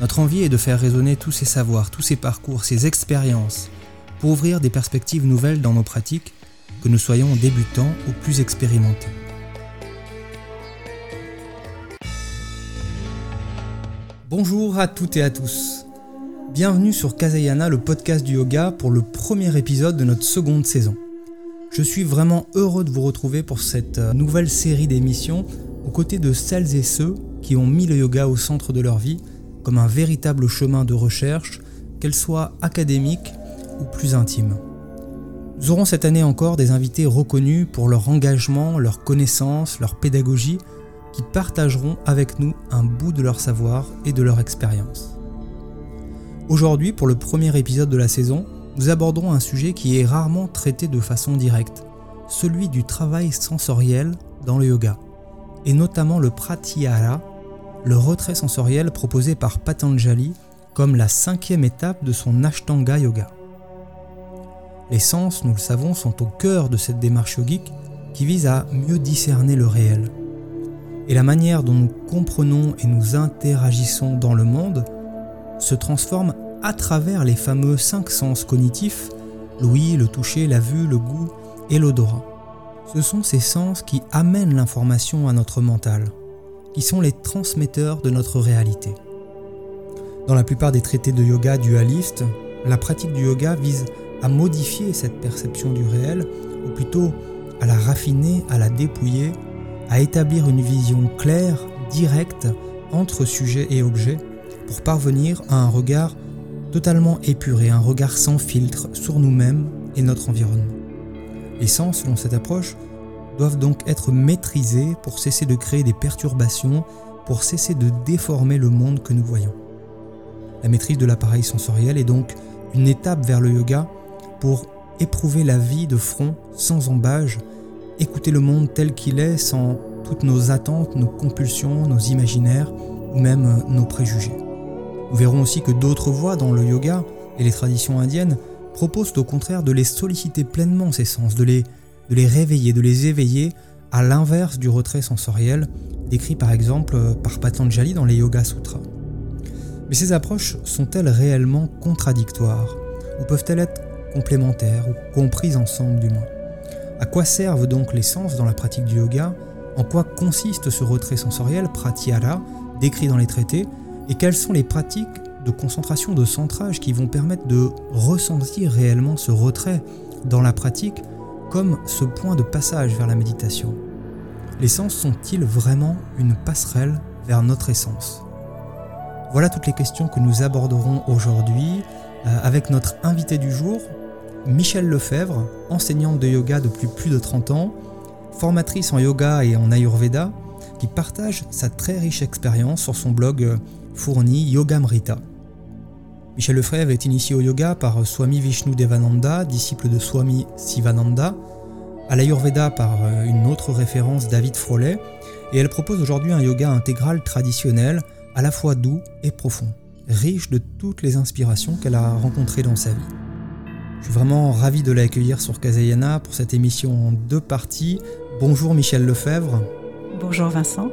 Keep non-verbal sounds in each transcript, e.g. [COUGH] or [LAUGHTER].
Notre envie est de faire résonner tous ces savoirs, tous ces parcours, ces expériences, pour ouvrir des perspectives nouvelles dans nos pratiques, que nous soyons débutants ou plus expérimentés. Bonjour à toutes et à tous. Bienvenue sur Kazayana, le podcast du yoga, pour le premier épisode de notre seconde saison. Je suis vraiment heureux de vous retrouver pour cette euh, nouvelle série d'émissions aux côtés de celles et ceux qui ont mis le yoga au centre de leur vie comme un véritable chemin de recherche, qu'elle soit académique ou plus intime. Nous aurons cette année encore des invités reconnus pour leur engagement, leur connaissance, leur pédagogie, qui partageront avec nous un bout de leur savoir et de leur expérience. Aujourd'hui, pour le premier épisode de la saison, nous aborderons un sujet qui est rarement traité de façon directe, celui du travail sensoriel dans le yoga, et notamment le pratyahara, le retrait sensoriel proposé par Patanjali comme la cinquième étape de son Ashtanga Yoga. Les sens, nous le savons, sont au cœur de cette démarche yogique qui vise à mieux discerner le réel. Et la manière dont nous comprenons et nous interagissons dans le monde se transforme à travers les fameux cinq sens cognitifs, l'ouïe, le toucher, la vue, le goût et l'odorat. Ce sont ces sens qui amènent l'information à notre mental qui sont les transmetteurs de notre réalité. Dans la plupart des traités de yoga dualistes, la pratique du yoga vise à modifier cette perception du réel, ou plutôt à la raffiner, à la dépouiller, à établir une vision claire, directe entre sujet et objet, pour parvenir à un regard totalement épuré, un regard sans filtre sur nous-mêmes et notre environnement. Et sans, selon cette approche, doivent donc être maîtrisés pour cesser de créer des perturbations, pour cesser de déformer le monde que nous voyons. La maîtrise de l'appareil sensoriel est donc une étape vers le yoga pour éprouver la vie de front sans embâge, écouter le monde tel qu'il est sans toutes nos attentes, nos compulsions, nos imaginaires ou même nos préjugés. Nous verrons aussi que d'autres voies dans le yoga et les traditions indiennes proposent au contraire de les solliciter pleinement ces sens, de les de les réveiller, de les éveiller à l'inverse du retrait sensoriel décrit par exemple par Patanjali dans les Yoga Sutras. Mais ces approches sont-elles réellement contradictoires ou peuvent-elles être complémentaires ou comprises ensemble du moins? À quoi servent donc les sens dans la pratique du yoga? En quoi consiste ce retrait sensoriel, pratyahara, décrit dans les traités? Et quelles sont les pratiques de concentration, de centrage qui vont permettre de ressentir réellement ce retrait dans la pratique comme ce point de passage vers la méditation. Les sens sont-ils vraiment une passerelle vers notre essence? Voilà toutes les questions que nous aborderons aujourd'hui euh, avec notre invité du jour, Michel Lefebvre, enseignante de yoga depuis plus de 30 ans, formatrice en yoga et en ayurveda, qui partage sa très riche expérience sur son blog euh, fourni Yogamrita. Michel Lefebvre est initié au yoga par Swami Vishnu Devananda, disciple de Swami Sivananda, à l'Ayurveda par euh, une autre référence David Frolet, et elle propose aujourd'hui un yoga intégral traditionnel, à la fois doux et profond, riche de toutes les inspirations qu'elle a rencontrées dans sa vie. Je suis vraiment ravi de l'accueillir sur Kazayana pour cette émission en deux parties. Bonjour Michel Lefebvre. Bonjour Vincent.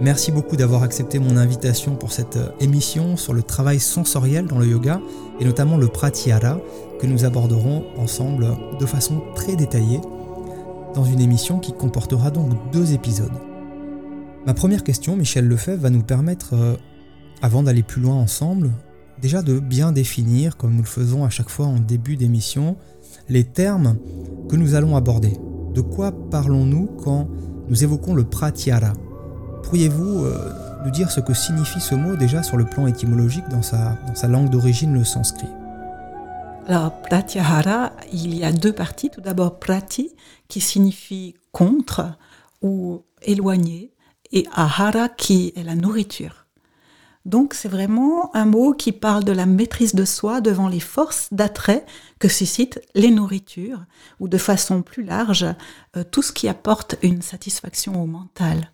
Merci beaucoup d'avoir accepté mon invitation pour cette euh, émission sur le travail sensoriel dans le yoga et notamment le pratyahara que nous aborderons ensemble de façon très détaillée dans une émission qui comportera donc deux épisodes. Ma première question, Michel Lefebvre, va nous permettre, euh, avant d'aller plus loin ensemble, déjà de bien définir, comme nous le faisons à chaque fois en début d'émission, les termes que nous allons aborder. De quoi parlons-nous quand nous évoquons le pratyahara? Pourriez-vous euh, nous dire ce que signifie ce mot déjà sur le plan étymologique dans sa, dans sa langue d'origine, le sanskrit? Alors, pratyahara, il y a deux parties. Tout d'abord, prati, qui signifie contre ou éloigné, et ahara, qui est la nourriture. Donc c'est vraiment un mot qui parle de la maîtrise de soi devant les forces d'attrait que suscitent les nourritures, ou de façon plus large, euh, tout ce qui apporte une satisfaction au mental.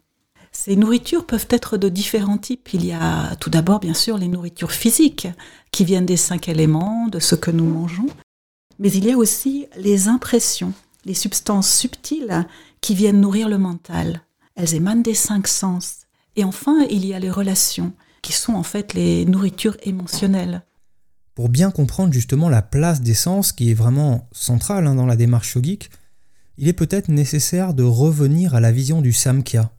Ces nourritures peuvent être de différents types. Il y a tout d'abord bien sûr les nourritures physiques, qui viennent des cinq éléments, de ce que nous mangeons, mais il y a aussi les impressions, les substances subtiles qui viennent nourrir le mental. Elles émanent des cinq sens. Et enfin, il y a les relations, qui sont en fait les nourritures émotionnelles. Pour bien comprendre justement la place des sens qui est vraiment centrale hein, dans la démarche yogique, il est peut-être nécessaire de revenir à la vision du Samkhya.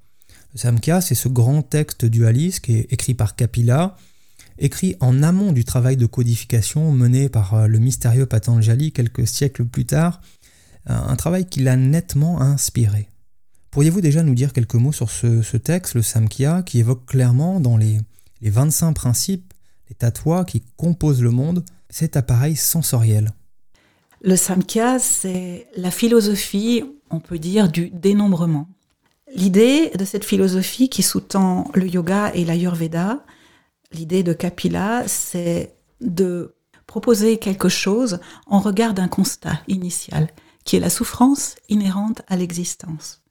Samkhya, c'est ce grand texte dualiste qui est écrit par Kapila, écrit en amont du travail de codification mené par euh, le mystérieux Patanjali quelques siècles plus tard, un travail qui l'a nettement inspiré. Pourriez-vous déjà nous dire quelques mots sur ce, texte, le Samkhya, qui évoque clairement dans les, les 25 principes, les tatouas qui composent le monde, cet appareil sensoriel? Le Samkhya, c'est la philosophie, on peut dire, du dénombrement. L'idée de cette philosophie qui sous-tend le yoga et l'ayurveda, l'idée de Kapila, c'est de proposer quelque chose en regard d'un constat initial, qui est la souffrance inhérente à l'existence.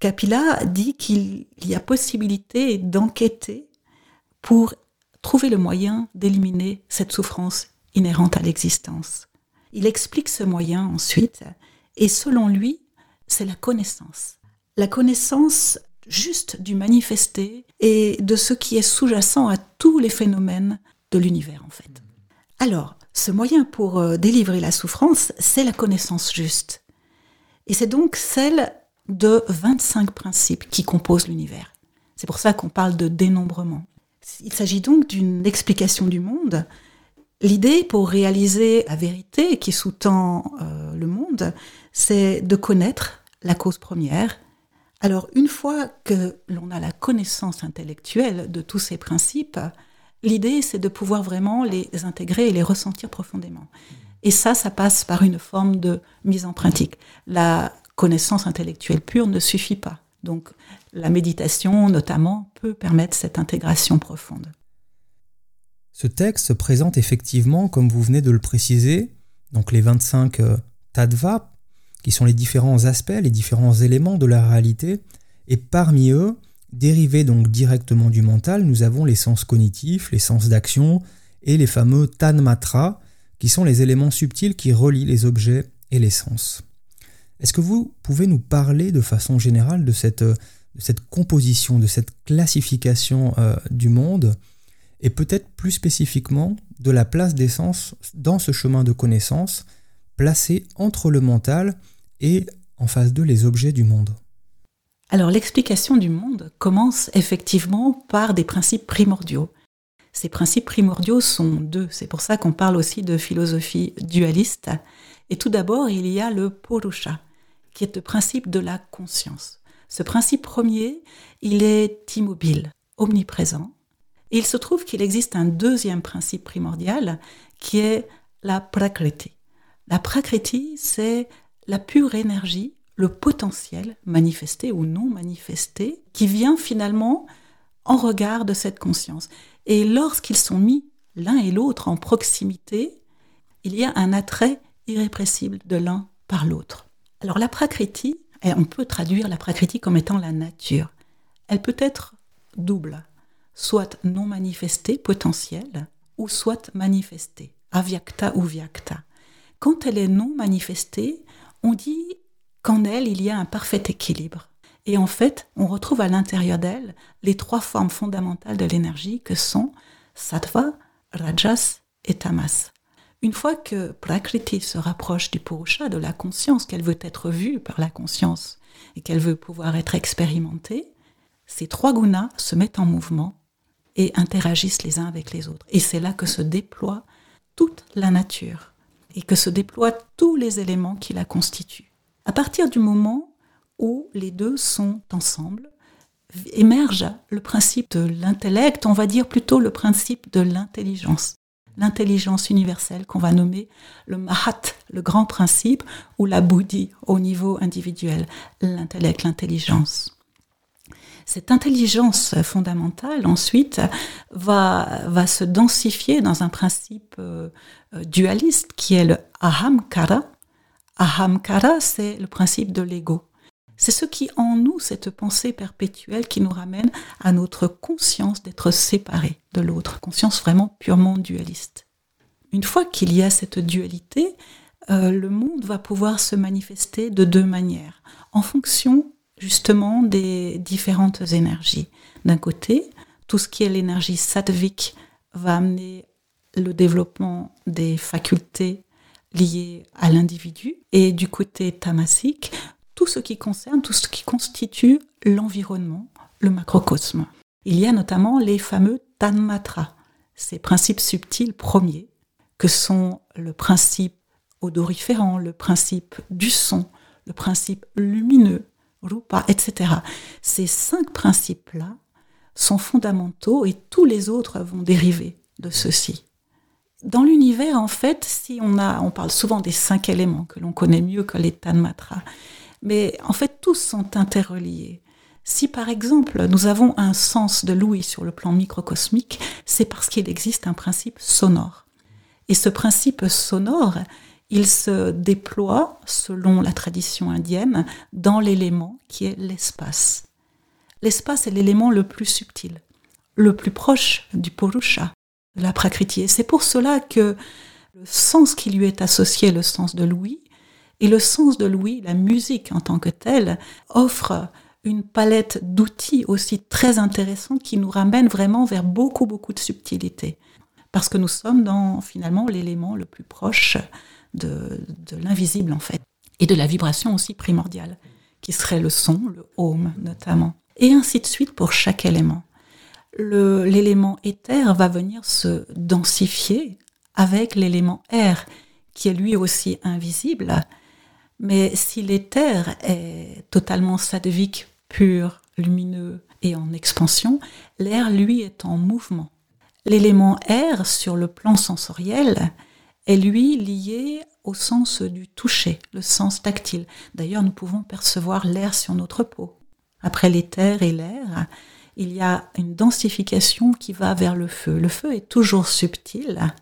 Kapila dit qu'il y a possibilité d'enquêter pour trouver le moyen d'éliminer cette souffrance inhérente à l'existence. Il explique ce moyen ensuite, et selon lui, c'est la connaissance. La connaissance juste du manifesté et de ce qui est sous-jacent à tous les phénomènes de l'univers en fait. Alors, ce moyen pour euh, délivrer la souffrance, c'est la connaissance juste. Et c'est donc celle de 25 principes qui composent l'univers. C'est pour ça qu'on parle de dénombrement. Il s'agit donc d'une explication du monde. L'idée pour réaliser la vérité qui sous-tend euh, le monde, c'est de connaître la cause première alors une fois que l'on a la connaissance intellectuelle de tous ces principes, l'idée c'est de pouvoir vraiment les intégrer et les ressentir profondément. Et ça, ça passe par une forme de mise en pratique. La connaissance intellectuelle pure ne suffit pas. Donc la méditation notamment peut permettre cette intégration profonde. Ce texte présente effectivement, comme vous venez de le préciser, donc les 25 euh, tadva qui sont les différents aspects, les différents éléments de la réalité, et parmi eux, dérivés donc directement du mental, nous avons les sens cognitifs, les sens d'action et les fameux tanmatra, qui sont les éléments subtils qui relient les objets et les sens. Est-ce que vous pouvez nous parler de façon générale de cette, cette composition, de cette classification euh, du monde, et peut-être plus spécifiquement de la place des sens dans ce chemin de connaissance, placé entre le mental et en face d'eux les objets du monde. Alors l'explication du monde commence effectivement par des principes primordiaux. Ces principes primordiaux sont deux, c'est pour ça qu'on parle aussi de philosophie dualiste. Et tout d'abord, il y a le Purusha, qui est le principe de la conscience. Ce principe premier, il est immobile, omniprésent. Et il se trouve qu'il existe un deuxième principe primordial qui est la prakriti. La prakriti, c'est la pure énergie, le potentiel manifesté ou non manifesté, qui vient finalement en regard de cette conscience. Et lorsqu'ils sont mis l'un et l'autre en proximité, il y a un attrait irrépressible de l'un par l'autre. Alors la prakriti, on peut traduire la prakriti comme étant la nature. Elle peut être double, soit non manifestée, potentielle, ou soit manifestée, avyakta ou vyakta. Quand elle est non manifestée, on dit qu'en elle, il y a un parfait équilibre. Et en fait, on retrouve à l'intérieur d'elle les trois formes fondamentales de l'énergie que sont sattva, rajas et tamas. Une fois que Prakriti se rapproche du Purusha, de la conscience, qu'elle veut être vue par la conscience et qu'elle veut pouvoir être expérimentée, ces trois gunas se mettent en mouvement et interagissent les uns avec les autres. Et c'est là que se déploie toute la nature et que se déploient tous les éléments qui la constituent. À partir du moment où les deux sont ensemble, émerge le principe de l'intellect, on va dire plutôt le principe de l'intelligence, l'intelligence universelle qu'on va nommer le Mahat, le grand principe, ou la Buddhi au niveau individuel, l'intellect, l'intelligence. Cette intelligence fondamentale, ensuite, va, va se densifier dans un principe euh, dualiste qui est le ahamkara. Ahamkara, c'est le principe de l'ego. C'est ce qui en nous, cette pensée perpétuelle qui nous ramène à notre conscience d'être séparés de l'autre, conscience vraiment purement dualiste. Une fois qu'il y a cette dualité, euh, le monde va pouvoir se manifester de deux manières, en fonction justement des différentes énergies. D'un côté, tout ce qui est l'énergie sattvique va amener le développement des facultés liées à l'individu, et du côté tamasique, tout ce qui concerne, tout ce qui constitue l'environnement, le macrocosme. Il y a notamment les fameux tanmatras, ces principes subtils premiers, que sont le principe odoriférant, le principe du son, le principe lumineux, etc. Ces cinq principes-là sont fondamentaux et tous les autres vont dériver de ceci. Dans l'univers, en fait, si on a, on parle souvent des cinq éléments que l'on connaît mieux que les tanmatras, mais en fait, tous sont interreliés. Si par exemple nous avons un sens de l'ouïe sur le plan microcosmique, c'est parce qu'il existe un principe sonore. Et ce principe sonore, il se déploie, selon la tradition indienne, dans l'élément qui est l'espace. L'espace est l'élément le plus subtil, le plus proche du Purusha, de la Prakriti. Et c'est pour cela que le sens qui lui est associé, le sens de l'ouïe, et le sens de l'ouïe, la musique en tant que telle, offre une palette d'outils aussi très intéressante qui nous ramène vraiment vers beaucoup, beaucoup de subtilité. Parce que nous sommes dans finalement l'élément le plus proche de, l'invisible en fait. Et de la vibration aussi primordiale, qui serait le son, le home notamment. Et ainsi de suite pour chaque élément. L'élément éther va venir se densifier avec l'élément air, qui est lui aussi invisible, mais si l'éther est totalement sadvique, pur, lumineux et en expansion, l'air, lui, est en mouvement. L'élément air, sur le plan sensoriel, est lui lié au sens du toucher, le sens tactile. D'ailleurs, nous pouvons percevoir l'air sur notre peau. Après l'éther et l'air, il y a une densification qui va vers le feu. Le feu est toujours subtil.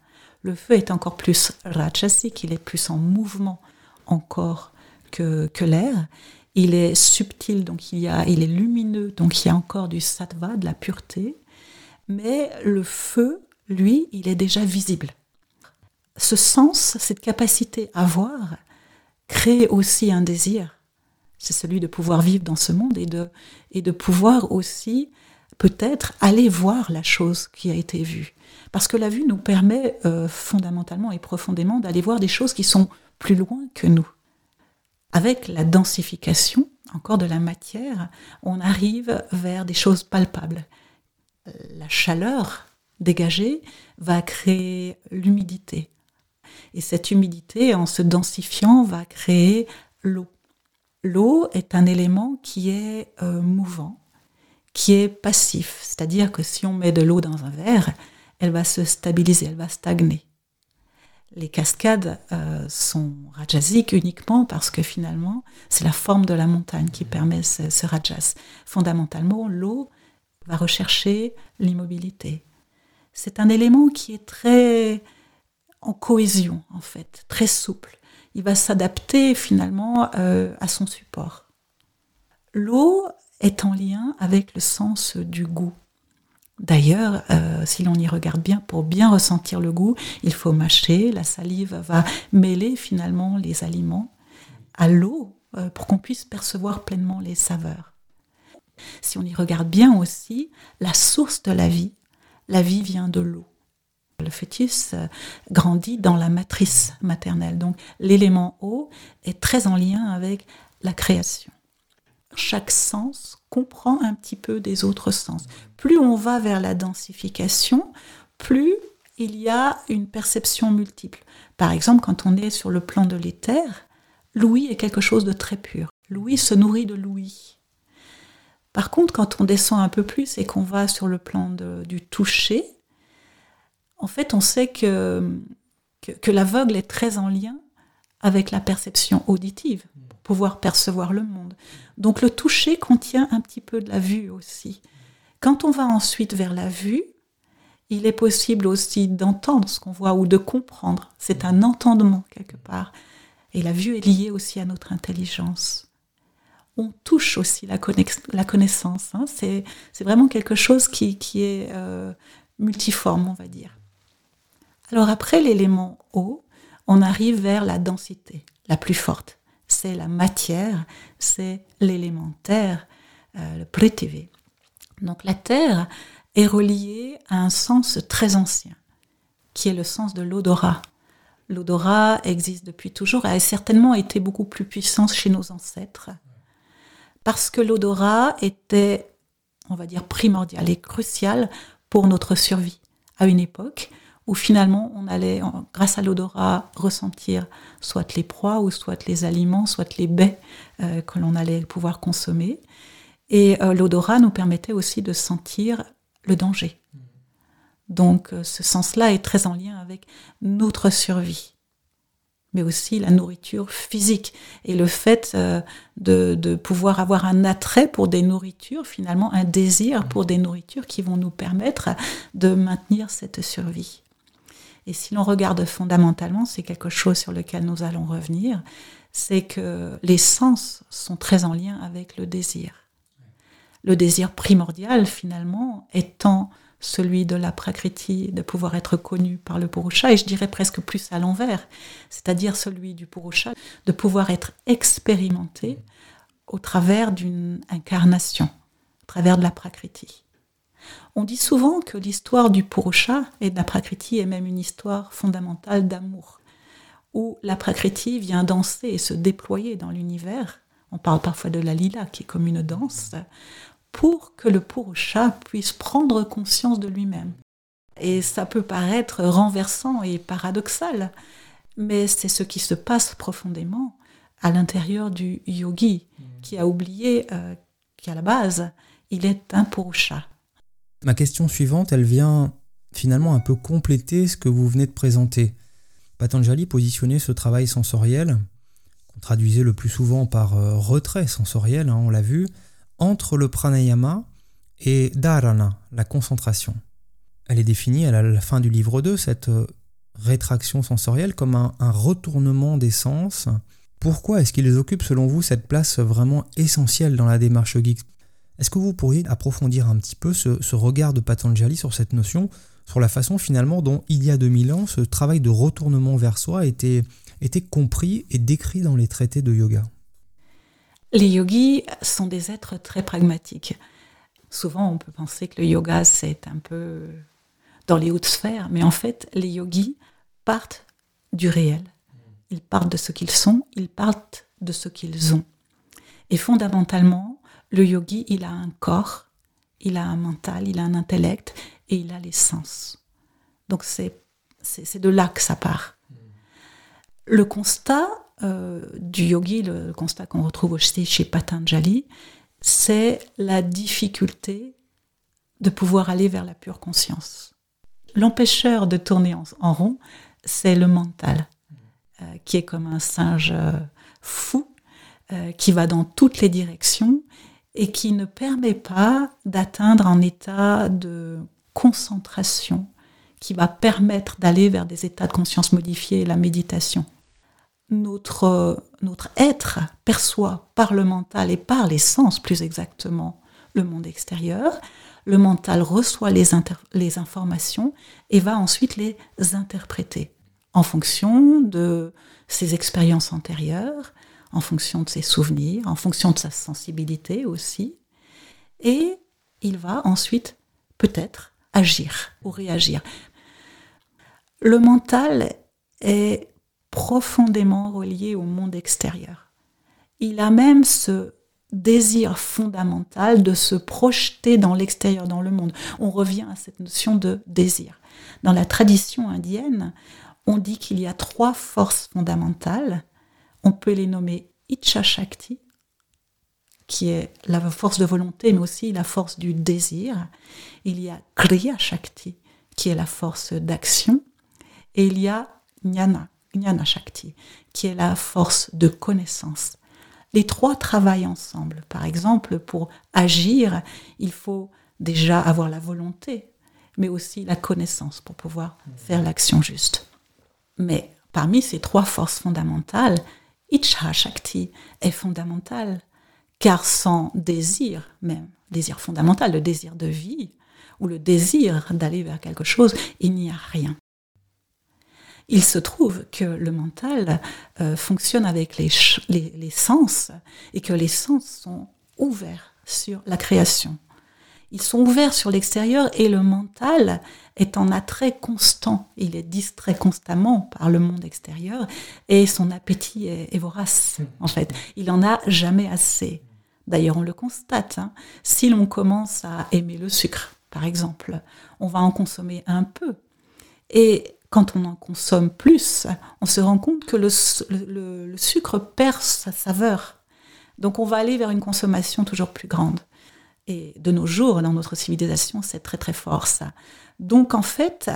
Le feu est encore plus rajasique, il est plus en mouvement encore que, que l'air. Il est subtil, donc il, y a, il est lumineux, donc il y a encore du sattva, de la pureté. Mais le feu, lui, il est déjà visible. Ce sens, cette capacité à voir, crée aussi un désir. C'est celui de pouvoir vivre dans ce monde et de, et de pouvoir aussi peut-être aller voir la chose qui a été vue. Parce que la vue nous permet euh, fondamentalement et profondément d'aller voir des choses qui sont plus loin que nous. Avec la densification, encore de la matière, on arrive vers des choses palpables. La chaleur dégagée va créer l'humidité. Et cette humidité, en se densifiant, va créer l'eau. L'eau est un élément qui est euh, mouvant, qui est passif. C'est-à-dire que si on met de l'eau dans un verre, elle va se stabiliser, elle va stagner les cascades euh, sont rajasiques uniquement parce que finalement, c'est la forme de la montagne qui permet ce, rajas. Fondamentalement, l'eau va rechercher l'immobilité. C'est un élément qui est très en cohésion, en fait, très souple. Il va s'adapter finalement euh, à son support. L'eau est en lien avec le sens du goût. D'ailleurs, euh, si l'on y regarde bien, pour bien ressentir le goût, il faut mâcher, la salive va mêler finalement les aliments à l'eau euh, pour qu'on puisse percevoir pleinement les saveurs. Si on y regarde bien aussi, la source de la vie, la vie vient de l'eau. Le fœtus euh, grandit dans la matrice maternelle, donc l'élément eau est très en lien avec la création chaque sens comprend un petit peu des autres sens. Plus on va vers la densification, plus il y a une perception multiple. Par exemple, quand on est sur le plan de l'éther, l'ouïe est quelque chose de très pur. L'ouïe se nourrit de l'ouïe. Par contre, quand on descend un peu plus et qu'on va sur le plan du toucher, en fait, on sait que, que l'aveugle est très en lien avec la perception auditive, pour pouvoir percevoir le monde. Donc le toucher contient un petit peu de la vue aussi. Quand on va ensuite vers la vue, il est possible aussi d'entendre ce qu'on voit ou de comprendre. C'est un entendement quelque part. Et la vue est liée aussi à notre intelligence. On touche aussi la, connaissance. Hein. C'est vraiment quelque chose qui, est euh, multiforme, on va dire. Alors après l'élément eau, on arrive vers la densité la plus forte. C'est la matière, c'est l'élémentaire, euh, le prétivé. Donc la terre est reliée à un sens très ancien, qui est le sens de l'odorat. L'odorat existe depuis toujours et a certainement été beaucoup plus puissant chez nos ancêtres, parce que l'odorat était, on va dire, primordial et crucial pour notre survie à une époque où finalement on allait, grâce à l'odorat, ressentir soit les proies ou soit les aliments, soit les baies euh, que l'on allait pouvoir consommer. Et euh, l'odorat nous permettait aussi de sentir le danger. Donc euh, ce sens-là est très en lien avec notre survie, mais aussi la nourriture physique et le fait de, pouvoir avoir un attrait pour des nourritures, finalement un désir pour des nourritures qui vont nous permettre de maintenir cette survie. Et si l'on regarde fondamentalement, c'est quelque chose sur lequel nous allons revenir, c'est que les sens sont très en lien avec le désir le désir primordial finalement étant celui de la prakriti, de pouvoir être connu par le purusha, et je dirais presque plus à l'envers, c'est-à-dire celui du purusha, de pouvoir être expérimenté au travers d'une incarnation, au travers de la prakriti. On dit souvent que l'histoire du purusha et de la prakriti est même une histoire fondamentale d'amour, où la prakriti vient danser et se déployer dans l'univers. On parle parfois de la lila qui est comme une danse, pour que le Purusha puisse prendre conscience de lui-même. Et ça peut paraître renversant et paradoxal, mais c'est ce qui se passe profondément à l'intérieur du yogi, qui a oublié euh, qu'à la base, il est un Purusha. Ma question suivante, elle vient finalement un peu compléter ce que vous venez de présenter. Patanjali positionnait ce travail sensoriel, qu'on traduisait le plus souvent par euh, retrait sensoriel, hein, on l'a vu, entre le pranayama et dharana, la concentration. Elle est définie à la fin du livre 2, cette euh, rétraction sensorielle, comme un, retournement des sens. Pourquoi est-ce qu'ils occupent selon vous cette place vraiment essentielle dans la démarche yogique? Est-ce que vous pourriez approfondir un petit peu ce, regard de Patanjali sur cette notion, sur la façon finalement dont il y a 2000 ans ce travail de retournement vers soi était, était compris et décrit dans les traités de yoga? Les yogis sont des êtres très pragmatiques. Souvent, on peut penser que le yoga, c'est un peu dans les hautes sphères, mais en fait, les yogis partent du réel. Ils partent de ce qu'ils sont, ils partent de ce qu'ils ont. Et fondamentalement, le yogi, il a un corps, il a un mental, il a un intellect et il a les sens. Donc c'est, de là que ça part. Le constat, euh, du yogi, le constat qu'on retrouve aussi chez Patanjali, c'est la difficulté de pouvoir aller vers la pure conscience. L'empêcheur de tourner en, rond, c'est le mental, euh, qui est comme un singe euh, fou, qui va dans toutes les directions et qui ne permet pas d'atteindre un état de concentration qui va permettre d'aller vers des états de conscience modifiés, la méditation notre, notre être perçoit par le mental et par les sens plus exactement le monde extérieur. Le mental reçoit les, les informations et va ensuite les interpréter en fonction de ses expériences antérieures, en fonction de ses souvenirs, en fonction de sa sensibilité aussi. Et il va ensuite peut-être agir ou réagir. Le mental est profondément relié au monde extérieur. Il a même ce désir fondamental de se projeter dans l'extérieur, dans le monde. On revient à cette notion de désir. Dans la tradition indienne, on dit qu'il y a trois forces fondamentales. On peut les nommer Icha Shakti, qui est la force de volonté, mais aussi la force du désir. Il y a Kriya Shakti, qui est la force d'action. Et il y a Jnana, Shakti, qui est la force de connaissance. Les trois travaillent ensemble. Par exemple, pour agir, il faut déjà avoir la volonté, mais aussi la connaissance pour pouvoir faire l'action juste. Mais parmi ces trois forces fondamentales, Ichha Shakti est fondamentale, car sans désir, même désir fondamental, le désir de vie, ou le désir d'aller vers quelque chose, il n'y a rien. Il se trouve que le mental euh, fonctionne avec les, sens et que les sens sont ouverts sur la création. Ils sont ouverts sur l'extérieur et le mental est en attrait constant. Il est distrait constamment par le monde extérieur et son appétit est, vorace, en fait. Il n'en a jamais assez. D'ailleurs, on le constate. Hein. Si l'on commence à aimer le sucre, par exemple, on va en consommer un peu. Et quand on en consomme plus, on se rend compte que le, sucre perd sa saveur. Donc on va aller vers une consommation toujours plus grande. Et de nos jours, dans notre civilisation, c'est très très fort ça. Donc en fait,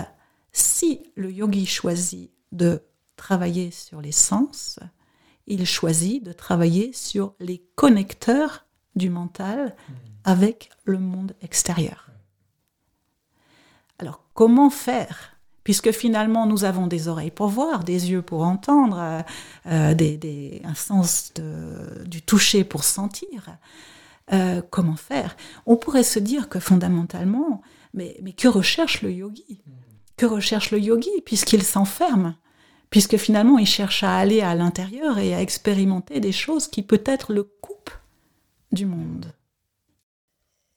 si le yogi choisit de travailler sur les sens, il choisit de travailler sur les connecteurs du mental mmh. avec le monde extérieur. Alors comment faire? Puisque finalement nous avons des oreilles pour voir, des yeux pour entendre, euh, euh, un sens du toucher pour sentir. Euh, comment faire? On pourrait se dire que fondamentalement, mais, mais que recherche le yogi? Que recherche le yogi puisqu'il s'enferme? Puisque finalement il cherche à aller à l'intérieur et à expérimenter des choses qui peut-être le coupent du monde.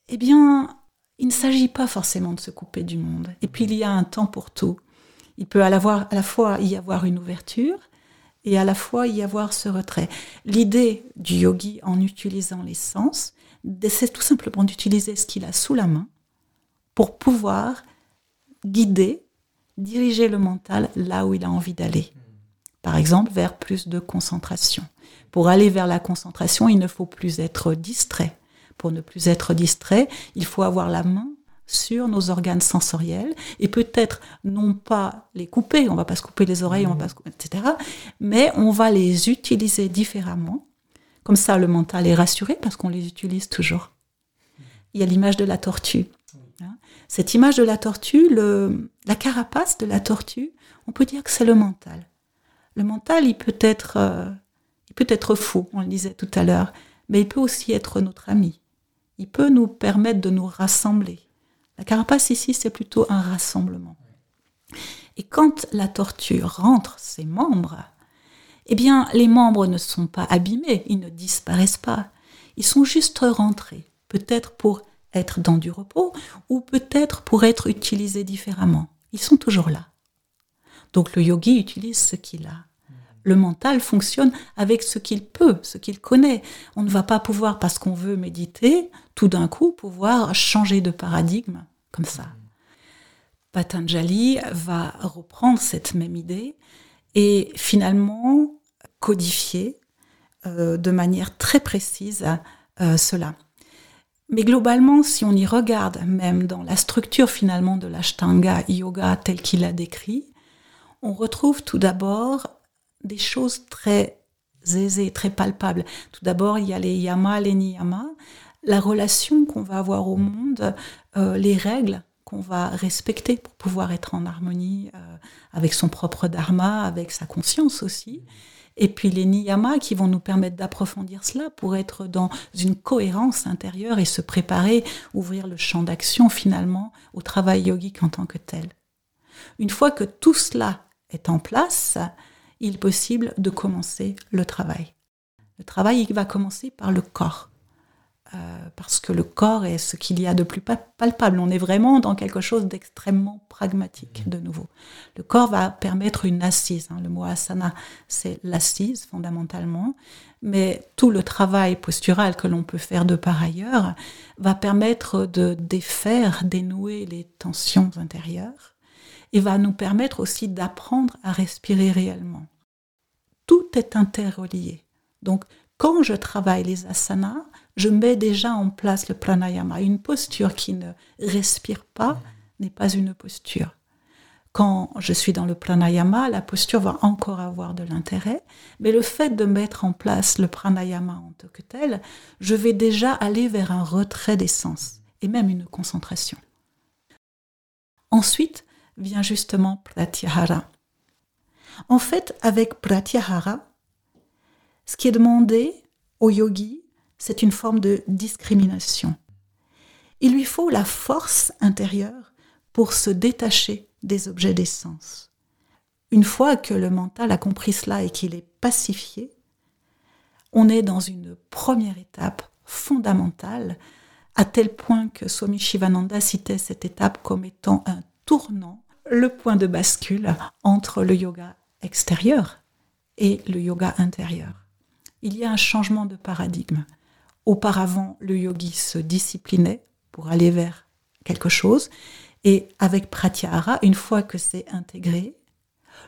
Eh bien, il ne s'agit pas forcément de se couper du monde. Et puis il y a un temps pour tout. Il peut à la, fois y avoir une ouverture et à la fois y avoir ce retrait. L'idée du yogi en utilisant les sens, c'est tout simplement d'utiliser ce qu'il a sous la main pour pouvoir guider, diriger le mental là où il a envie d'aller. Par exemple, vers plus de concentration. Pour aller vers la concentration, il ne faut plus être distrait pour ne plus être distrait, il faut avoir la main sur nos organes sensoriels et peut-être non pas les couper, on va pas se couper les oreilles, on va pas se couper, etc. Mais on va les utiliser différemment. Comme ça, le mental est rassuré parce qu'on les utilise toujours. Il y a l'image de la tortue. Hein. Cette image de la tortue, le, la carapace de la tortue, on peut dire que c'est le mental. Le mental, il peut être, euh, il peut être faux, on le disait tout à l'heure, mais il peut aussi être notre ami il peut nous permettre de nous rassembler. La carapace ici, c'est plutôt un rassemblement. Et quand la tortue rentre ses membres, eh bien, les membres ne sont pas abîmés, ils ne disparaissent pas. Ils sont juste rentrés, peut-être pour être dans du repos ou peut-être pour être utilisés différemment. Ils sont toujours là. Donc le yogi utilise ce qu'il a. Le mental fonctionne avec ce qu'il peut, ce qu'il connaît. On ne va pas pouvoir, parce qu'on veut méditer, tout d'un coup pouvoir changer de paradigme comme ça. Patanjali va reprendre cette même idée et finalement codifier euh, de manière très précise euh, cela. Mais globalement, si on y regarde, même dans la structure finalement de l'Ashtanga Yoga tel qu'il a décrit, on retrouve tout d'abord des choses très aisées, très palpables. Tout d'abord, il y a les yamas, les niyamas, la relation qu'on va avoir au monde, euh, les règles qu'on va respecter pour pouvoir être en harmonie avec son propre dharma, avec sa conscience aussi. Et puis les niyamas qui vont nous permettre d'approfondir cela pour être dans une cohérence intérieure et se préparer, ouvrir le champ d'action finalement au travail yogique en tant que tel. Une fois que tout cela est en place, il est possible de commencer le travail. Le travail il va commencer par le corps. Euh, parce que le corps est ce qu'il y a de plus palpable. On est vraiment dans quelque chose d'extrêmement pragmatique, de nouveau. Le corps va permettre une assise. Hein. Le mot asana, c'est l'assise fondamentalement. Mais tout le travail postural que l'on peut faire de par ailleurs va permettre de défaire, dénouer les tensions intérieures et va nous permettre aussi d'apprendre à respirer réellement. Tout est interrelié. Donc, quand je travaille les asanas, je mets déjà en place le pranayama. Une posture qui ne respire pas n'est pas une posture. Quand je suis dans le pranayama, la posture va encore avoir de l'intérêt, mais le fait de mettre en place le pranayama en tant que tel, je vais déjà aller vers un retrait des sens et même une concentration. Ensuite vient justement pratyahara. En fait, avec pratyahara, ce qui est demandé au yogi, c'est une forme de discrimination. Il lui faut la force intérieure pour se détacher des objets des sens. Une fois que le mental a compris cela et qu'il est pacifié, on est dans une première étape fondamentale, à tel point que Swami Shivananda citait cette étape comme étant un tournant, le point de bascule entre le yoga extérieur et le yoga intérieur. Il y a un changement de paradigme. Auparavant, le yogi se disciplinait pour aller vers quelque chose, et avec Pratyahara, une fois que c'est intégré,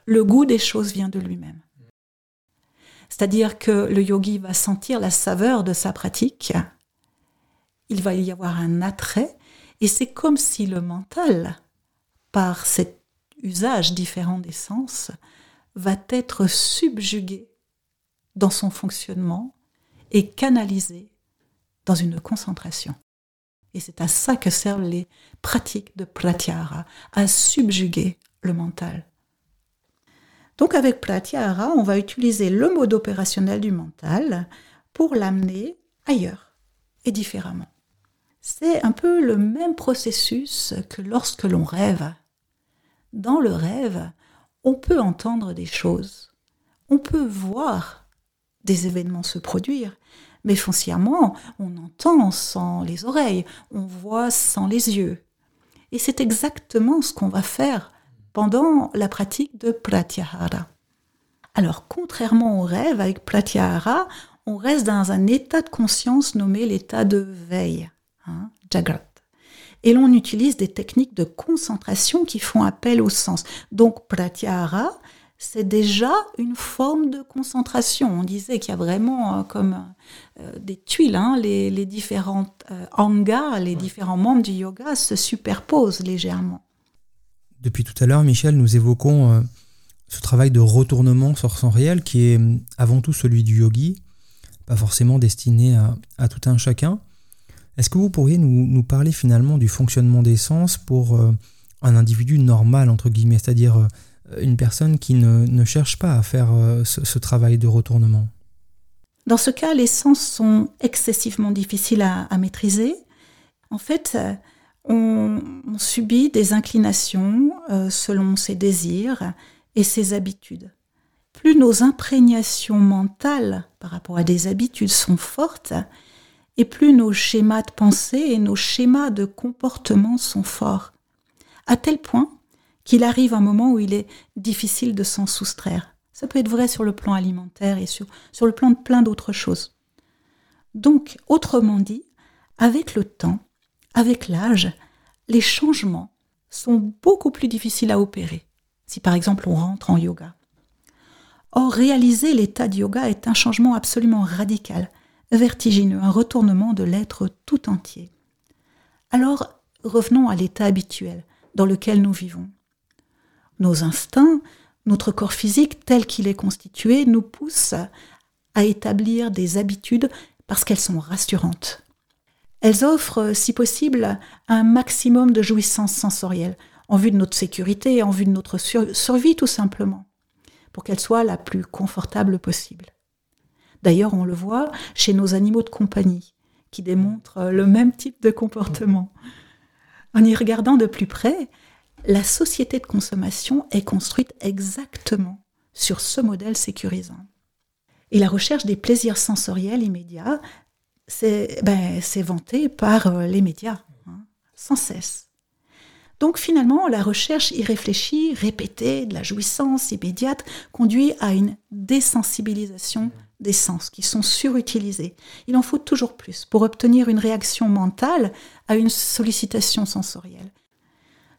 le goût des choses vient de lui-même. C'est-à-dire que le yogi va sentir la saveur de sa pratique, il va y avoir un attrait, et c'est comme si le mental, par cet usage différent des sens, va être subjugué dans son fonctionnement et canalisé dans une concentration. Et c'est à ça que servent les pratiques de pratyahara, à subjuguer le mental. Donc avec pratyahara, on va utiliser le mode opérationnel du mental pour l'amener ailleurs et différemment. C'est un peu le même processus que lorsque l'on rêve. Dans le rêve, on peut entendre des choses, on peut voir des événements se produire, mais foncièrement, on entend sans les oreilles, on voit sans les yeux. Et c'est exactement ce qu'on va faire pendant la pratique de pratyahara. Alors, contrairement au rêve, avec pratyahara, on reste dans un état de conscience nommé l'état de veille, hein, jagrat. Et l'on utilise des techniques de concentration qui font appel au sens. Donc, pratyahara, c'est déjà une forme de concentration. On disait qu'il y a vraiment euh, comme euh, des tuiles, hein, les, les, différentes euh, angas, les différents membres du yoga se superposent légèrement. Depuis tout à l'heure, Michel, nous évoquons ce travail de retournement sur son réel qui est avant tout celui du yogi, pas forcément destiné à, tout un chacun. Est-ce que vous pourriez nous, nous, parler finalement du fonctionnement des sens pour un individu normal, entre guillemets, c'est-à-dire une personne qui ne, cherche pas à faire euh, ce, travail de retournement Dans ce cas, les sens sont excessivement difficiles à, maîtriser. En fait, on, subit des inclinations euh, selon ses désirs et ses habitudes. Plus nos imprégnations mentales par rapport à des habitudes sont fortes, et plus nos schémas de pensée et nos schémas de comportement sont forts. À tel point qu'il arrive un moment où il est difficile de s'en soustraire. Ça peut être vrai sur le plan alimentaire et sur, le plan de plein d'autres choses. Donc, autrement dit, avec le temps, avec l'âge, les changements sont beaucoup plus difficiles à opérer, si par exemple on rentre en yoga. Or, réaliser l'état de yoga est un changement absolument radical, vertigineux, un retournement de l'être tout entier. Alors, revenons à l'état habituel dans lequel nous vivons. Nos instincts, notre corps physique tel qu'il est constitué nous pousse à établir des habitudes parce qu'elles sont rassurantes. Elles offrent, si possible, un maximum de jouissance sensorielle, en vue de notre sécurité, en vue de notre survie tout simplement, pour qu'elle soit la plus confortable possible. D'ailleurs, on le voit chez nos animaux de compagnie, qui démontrent le même type de comportement. En y regardant de plus près, la société de consommation est construite exactement sur ce modèle sécurisant. Et la recherche des plaisirs sensoriels immédiats, c'est ben, vanté par euh, les médias, hein, sans cesse. Donc finalement, la recherche irréfléchie, répétée, de la jouissance immédiate, conduit à une désensibilisation des sens qui sont surutilisés. Il en faut toujours plus pour obtenir une réaction mentale à une sollicitation sensorielle.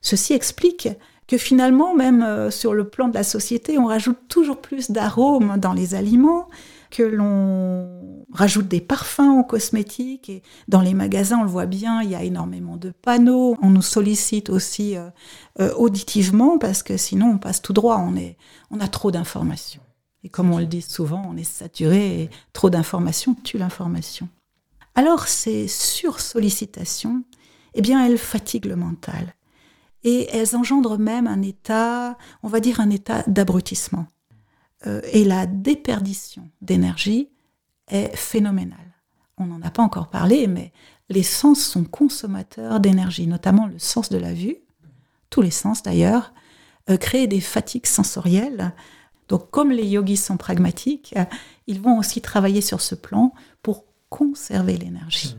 Ceci explique que finalement, même euh, sur le plan de la société, on rajoute toujours plus d'arômes dans les aliments, que l'on rajoute des parfums aux cosmétiques. Et dans les magasins, on le voit bien, il y a énormément de panneaux. On nous sollicite aussi euh, euh, auditivement parce que sinon on passe tout droit. On, est, on a trop d'informations. Et comme on le dit souvent, on est saturé et trop d'informations tue l'information. Alors ces sursollicitations, eh bien, elles fatiguent le mental. Et elles engendrent même un état, on va dire un état d'abrutissement. Euh, et la déperdition d'énergie est phénoménale. On n'en a pas encore parlé, mais les sens sont consommateurs d'énergie, notamment le sens de la vue, tous les sens d'ailleurs, euh, créent des fatigues sensorielles. Donc comme les yogis sont pragmatiques, euh, ils vont aussi travailler sur ce plan pour conserver l'énergie.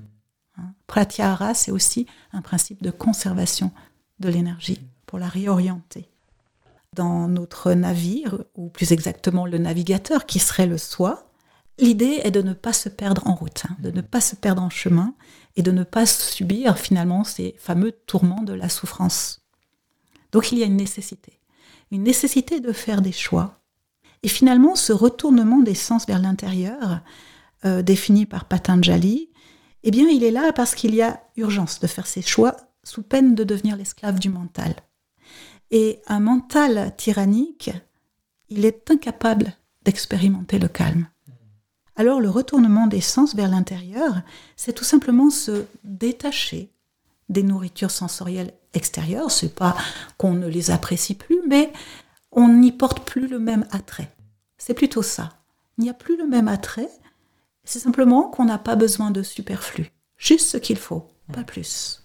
Hein. Pratyahara, c'est aussi un principe de conservation de l'énergie pour la réorienter dans notre navire, ou plus exactement le navigateur qui serait le soi, l'idée est de ne pas se perdre en route, hein, de ne pas se perdre en chemin et de ne pas subir finalement ces fameux tourments de la souffrance. Donc il y a une nécessité, une nécessité de faire des choix. Et finalement, ce retournement des sens vers l'intérieur, euh, défini par Patanjali, eh bien, il est là parce qu'il y a urgence de faire ces choix sous peine de devenir l'esclave du mental. Et un mental tyrannique, il est incapable d'expérimenter le calme. Alors le retournement des sens vers l'intérieur, c'est tout simplement se détacher des nourritures sensorielles extérieures. C'est pas qu'on ne les apprécie plus, mais on n'y porte plus le même attrait. C'est plutôt ça. Il n'y a plus le même attrait. C'est simplement qu'on n'a pas besoin de superflu. Juste ce qu'il faut, pas plus.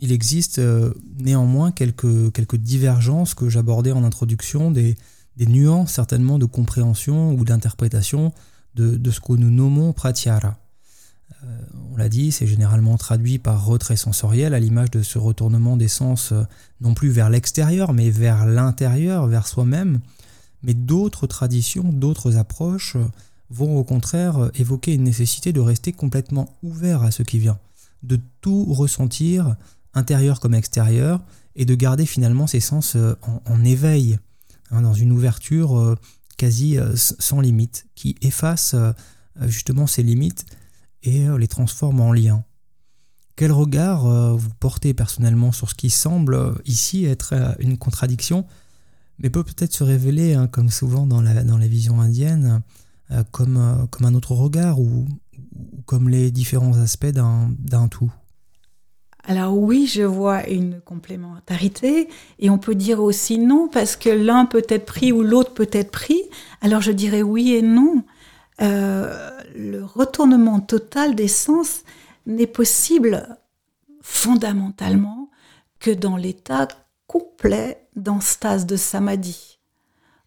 Il existe euh, néanmoins quelques, divergences que j'abordais en introduction, des, nuances certainement de compréhension ou d'interprétation de, ce que nous nommons pratyahara. Euh, on l'a dit, c'est généralement traduit par retrait sensoriel, à l'image de ce retournement des sens euh, non plus vers l'extérieur, mais vers l'intérieur, vers soi-même. Mais d'autres traditions, d'autres approches vont au contraire évoquer une nécessité de rester complètement ouvert à ce qui vient, de tout ressentir intérieur comme extérieur, et de garder finalement ses sens euh, en, éveil, hein, dans une ouverture euh, quasi euh, sans limite, qui efface justement ces limites et les transforme en liens. Quel regard vous portez personnellement sur ce qui semble ici être une contradiction, mais peut peut-être se révéler, hein, comme souvent dans la, dans la vision indienne, comme, un autre regard ou comme les différents aspects d'un tout? Alors oui, je vois une complémentarité et on peut dire aussi non parce que l'un peut être pris ou l'autre peut être pris. Alors je dirais oui et non. Euh, le retournement total des sens n'est possible fondamentalement que dans l'état complet stase de samadhi.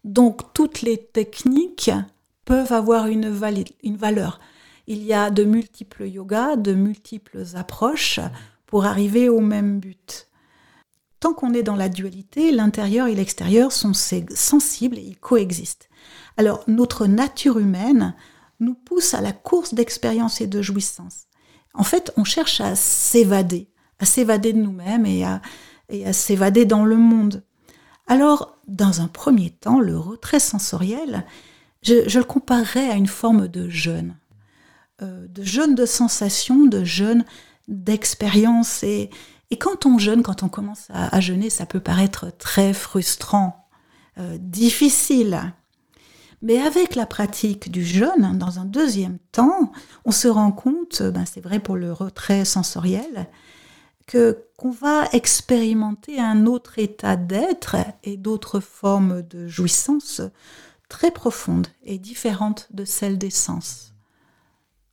Donc toutes les techniques peuvent avoir une valeur. Il y a de multiples yogas, de multiples approches pour arriver au même but. Tant qu'on est dans la dualité, l'intérieur et l'extérieur sont sensibles et ils coexistent. Alors notre nature humaine nous pousse à la course d'expérience et de jouissance. En fait, on cherche à s'évader, à s'évader de nous-mêmes et à, s'évader dans le monde. Alors, dans un premier temps, le retrait sensoriel, je, le comparerais à une forme de jeûne, euh, de jeûne de sensation, de jeûne d'expérience. Et, quand on jeûne, quand on commence à, jeûner, ça peut paraître très frustrant, euh, difficile. Mais avec la pratique du jeûne, dans un deuxième temps, on se rend compte, ben c'est vrai pour le retrait sensoriel, que qu'on va expérimenter un autre état d'être et d'autres formes de jouissance très profondes et différentes de celles des sens.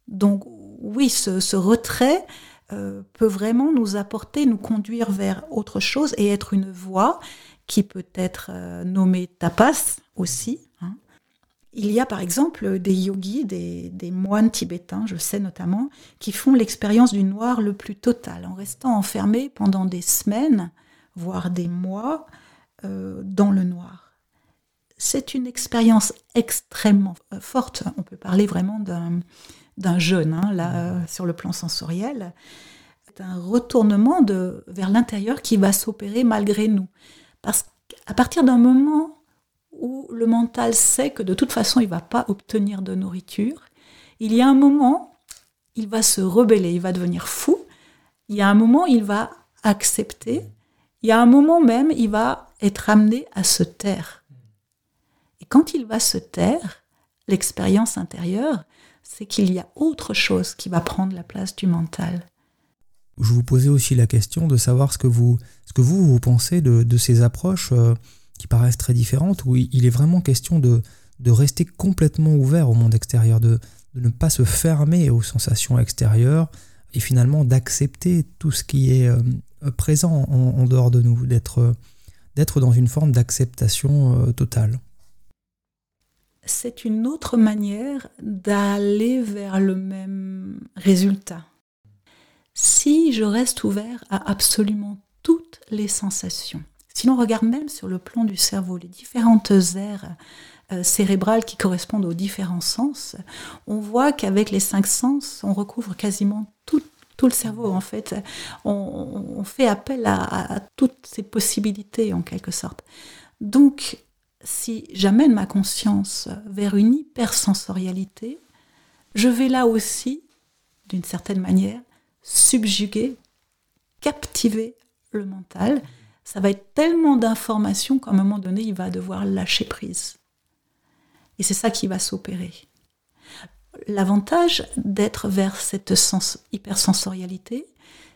Donc oui, ce retrait euh, peut vraiment nous apporter, nous conduire vers autre chose et être une voie qui peut être euh, nommée tapas aussi. Hein. Il y a par exemple des yogis, des, moines tibétains, je sais notamment, qui font l'expérience du noir le plus total, en restant enfermés pendant des semaines, voire des mois, euh, dans le noir. C'est une expérience extrêmement forte. On peut parler vraiment d'un d'un jeune, hein, là, sur le plan sensoriel. C'est un retournement vers l'intérieur qui va s'opérer malgré nous. Parce qu'à partir d'un moment où le mental sait que de toute façon il va pas obtenir de nourriture. Il y a un moment, il va se rebeller, il va devenir fou. Il y a un moment, il va accepter. Il y a un moment même, il va être amené à se taire. Et quand il va se taire, l'expérience intérieure, c'est qu'il y a autre chose qui va prendre la place du mental. Je vous posais aussi la question de savoir ce que vous, ce que vous, pensez de, ces approches euh, qui paraissent très différentes, où il est vraiment question de, rester complètement ouvert au monde extérieur, de, ne pas se fermer aux sensations extérieures et finalement d'accepter tout ce qui est euh, présent en, dehors de nous, d'être d'être dans une forme d'acceptation euh, totale. C'est une autre manière d'aller vers le même résultat. Si je reste ouvert à absolument toutes les sensations, si l'on regarde même sur le plan du cerveau les différentes aires euh, cérébrales qui correspondent aux différents sens, on voit qu'avec les cinq sens, on recouvre quasiment tout, le cerveau en fait. On, fait appel à, toutes ces possibilités en quelque sorte. Donc, si j'amène ma conscience vers une hypersensorialité, je vais là aussi, d'une certaine manière, subjuguer, captiver le mental. Ça va être tellement d'informations qu'à un moment donné, il va devoir lâcher prise. Et c'est ça qui va s'opérer. L'avantage d'être vers cette sens hypersensorialité,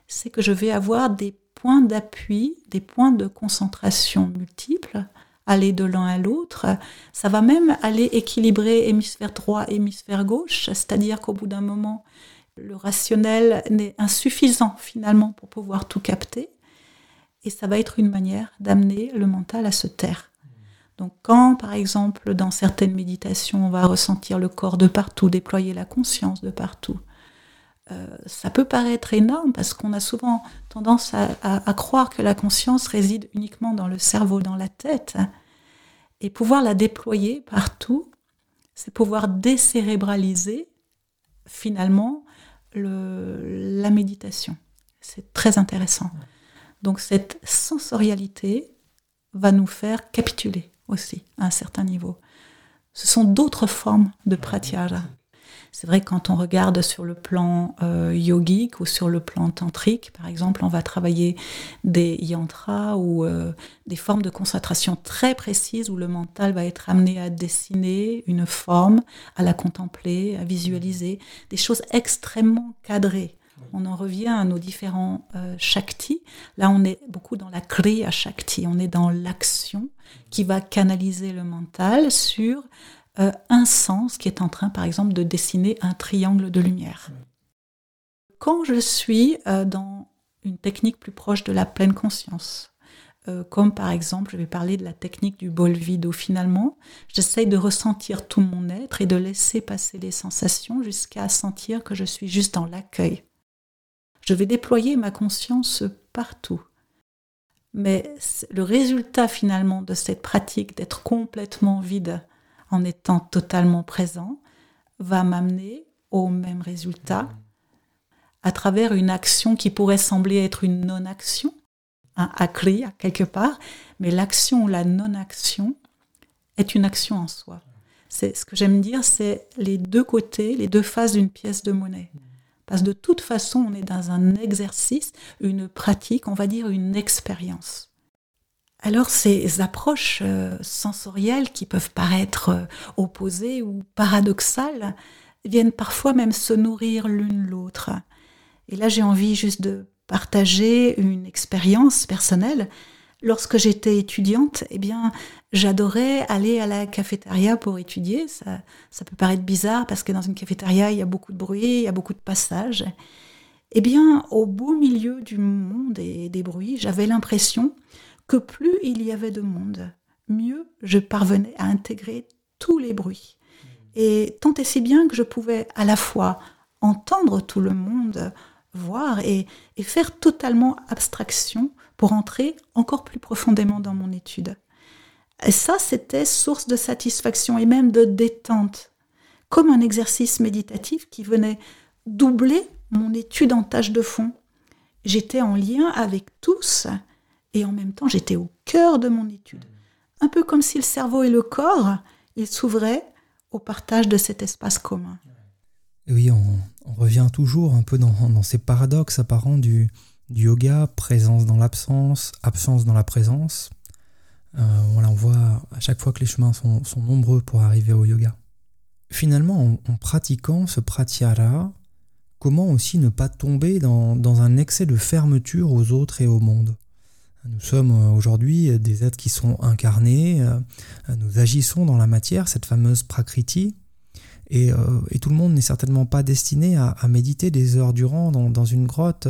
c'est que je vais avoir des points d'appui, des points de concentration multiples, aller de l'un à l'autre. Ça va même aller équilibrer hémisphère droit, hémisphère gauche, c'est-à-dire qu'au bout d'un moment, le rationnel n'est insuffisant finalement pour pouvoir tout capter. Et ça va être une manière d'amener le mental à se taire. Donc quand, par exemple, dans certaines méditations, on va ressentir le corps de partout, déployer la conscience de partout, euh, ça peut paraître énorme parce qu'on a souvent tendance à, croire que la conscience réside uniquement dans le cerveau, dans la tête. Et pouvoir la déployer partout, c'est pouvoir décérébraliser finalement la méditation. C'est très intéressant. Donc cette sensorialité va nous faire capituler aussi, à un certain niveau. Ce sont d'autres formes de pratyahara. C'est vrai que quand on regarde sur le plan euh, yogique ou sur le plan tantrique, par exemple, on va travailler des yantras ou euh, des formes de concentration très précises où le mental va être amené à dessiner une forme, à la contempler, à visualiser, des choses extrêmement cadrées. On en revient à nos différents euh, shakti. Là, on est beaucoup dans la kriya shakti. On est dans l'action qui va canaliser le mental sur euh, un sens qui est en train, par exemple, de dessiner un triangle de lumière. Quand je suis euh, dans une technique plus proche de la pleine conscience, comme par exemple, je vais parler de la technique du bol vide où finalement, j'essaye de ressentir tout mon être et de laisser passer les sensations jusqu'à sentir que je suis juste dans l'accueil. Je vais déployer ma conscience partout. Mais le résultat finalement de cette pratique d'être complètement vide en étant totalement présent va m'amener au même résultat à travers une action qui pourrait sembler être une non-action, un akri quelque part, mais l'action ou la non-action est une action en soi. C'est ce que j'aime dire, c'est les deux côtés, les deux faces d'une pièce de monnaie. Parce que de toute façon, on est dans un exercice, une pratique, on va dire une expérience. Alors ces approches euh, sensorielles qui peuvent paraître euh, opposées ou paradoxales viennent parfois même se nourrir l'une l'autre. Et là, j'ai envie juste de partager une expérience personnelle Lorsque j'étais étudiante, eh bien, j'adorais aller à la cafétéria pour étudier. Ça, ça peut paraître bizarre parce que dans une cafétéria, il y a beaucoup de bruit, il y a beaucoup de passages. Eh bien, au beau milieu du monde et des bruits, j'avais l'impression que plus il y avait de monde, mieux je parvenais à intégrer tous les bruits. Et tant et si bien que je pouvais à la fois entendre tout le monde, voir et, et faire totalement abstraction pour entrer encore plus profondément dans mon étude. Et ça, c'était source de satisfaction et même de détente, comme un exercice méditatif qui venait doubler mon étude en tâche de fond. J'étais en lien avec tous et en même temps j'étais au cœur de mon étude. un peu comme si le cerveau et le corps, ils s'ouvraient au partage de cet espace commun. Oui, on, revient toujours un peu dans, ces paradoxes apparents du, yoga, présence dans l'absence, absence dans la présence. Euh, voilà, on voit à chaque fois que les chemins sont, nombreux pour arriver au yoga. Finalement, en, pratiquant ce pratyahara, comment aussi ne pas tomber dans un excès de fermeture aux autres et au monde? Nous sommes euh, aujourd'hui des êtres qui sont incarnés, euh, nous agissons dans la matière, cette fameuse prakriti, et, euh, tout le monde n'est certainement pas destiné à, méditer des heures durant dans, une grotte,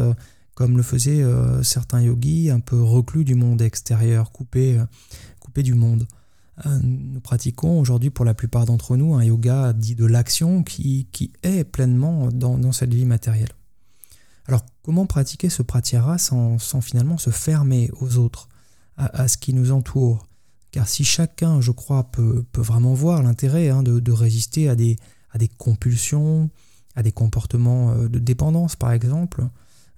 comme le faisaient certains yogis, un peu reclus du monde extérieur, coupés, du monde. nous pratiquons aujourd'hui pour la plupart d'entre nous un yoga dit de l'action qui, est pleinement dans cette vie matérielle. Alors comment pratiquer ce pratyahara sans, finalement se fermer aux autres, à, ce qui nous entoure? Car si chacun, je crois, peut, vraiment voir l'intérêt hein, de, résister à des, compulsions, à des comportements euh, de dépendance par exemple,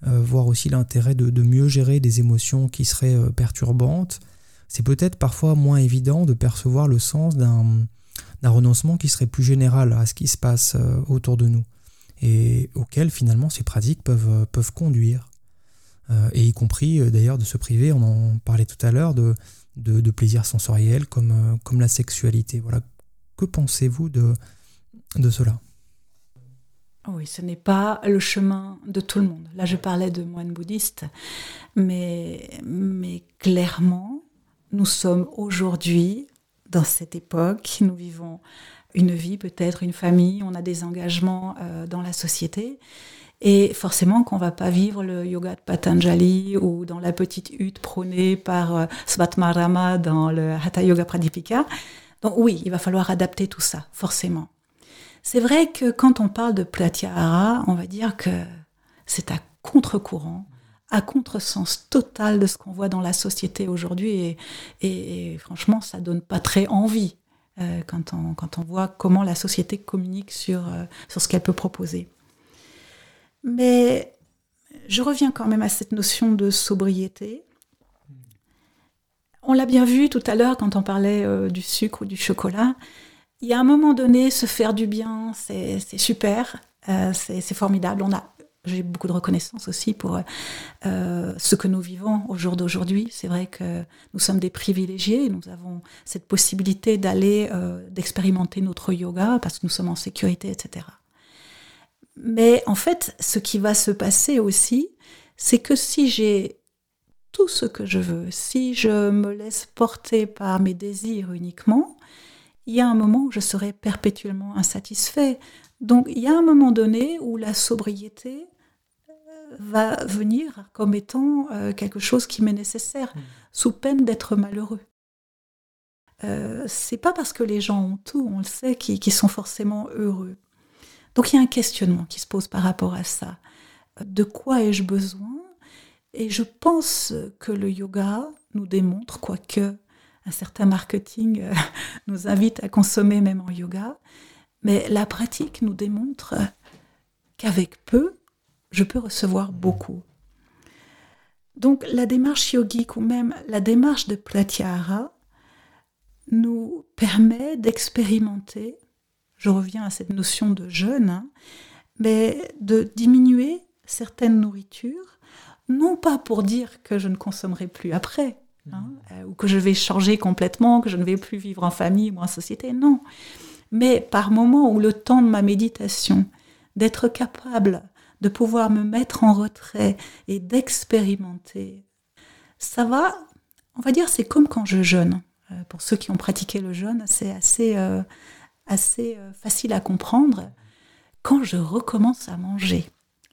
euh, voir aussi l'intérêt de, mieux gérer des émotions qui seraient euh, perturbantes, c'est peut-être parfois moins évident de percevoir le sens d'un renoncement qui serait plus général à ce qui se passe autour de nous et auxquelles finalement ces pratiques peuvent, euh, peuvent conduire. Euh, et y compris euh, d'ailleurs de se priver, on en parlait tout à l'heure, de, de, plaisirs sensoriels comme, comme la sexualité. Voilà. Que pensez-vous de, de cela? Oui, ce n'est pas le chemin de tout le monde. Là, je parlais de moines bouddhistes, mais, mais clairement, nous sommes aujourd'hui, dans cette époque, nous vivons une vie peut-être, une famille, on a des engagements euh, dans la société. Et forcément qu'on va pas vivre le yoga de Patanjali ou dans la petite hutte prônée par euh, Svatmarama dans le Hatha Yoga Pradipika. Donc oui, il va falloir adapter tout ça, forcément. C'est vrai que quand on parle de Pratyahara, on va dire que c'est à contre-courant, à contre-sens total de ce qu'on voit dans la société aujourd'hui et, et, et, franchement, ça donne pas très envie. Euh, quand, on, quand on voit comment la société communique sur, euh, sur ce qu'elle peut proposer. Mais je reviens quand même à cette notion de sobriété. On l'a bien vu tout à l'heure quand on parlait euh, du sucre ou du chocolat. Il y a un moment donné, se faire du bien, c'est super, c'est formidable. On a j'ai beaucoup de reconnaissance aussi pour euh, ce que nous vivons au jour d'aujourd'hui. C'est vrai que nous sommes des privilégiés, nous avons cette possibilité d'aller, euh, d'expérimenter notre yoga parce que nous sommes en sécurité, etc. Mais en fait, ce qui va se passer aussi, c'est que si j'ai tout ce que je veux, si je me laisse porter par mes désirs uniquement, il y a un moment où je serai perpétuellement insatisfait. Donc il y a un moment donné où la sobriété va venir comme étant euh, quelque chose qui m'est nécessaire, hmm. sous peine d'être malheureux. Euh, c'est pas parce que les gens ont tout, on le sait, qu'ils sont forcément heureux. Donc il y a un questionnement qui se pose par rapport à ça. De quoi ai-je besoin? Et je pense que le yoga nous démontre, quoique un certain marketing euh, [LAUGHS] nous invite à consommer même en yoga, mais la pratique nous démontre qu'avec peu, je peux recevoir beaucoup. Donc la démarche yogique ou même la démarche de Pratyahara nous permet d'expérimenter, je reviens à cette notion de jeûne, hein, mais de diminuer certaines nourritures, non pas pour dire que je ne consommerai plus après, hein, mmh. euh, ou que je vais changer complètement, que je ne vais plus vivre en famille ou en société, non, mais par moment où le temps de ma méditation, d'être capable de pouvoir me mettre en retrait et d'expérimenter. Ça va, on va dire, c'est comme quand je jeûne. Euh, pour ceux qui ont pratiqué le jeûne, c'est assez, euh, assez euh, facile à comprendre. Quand je recommence à manger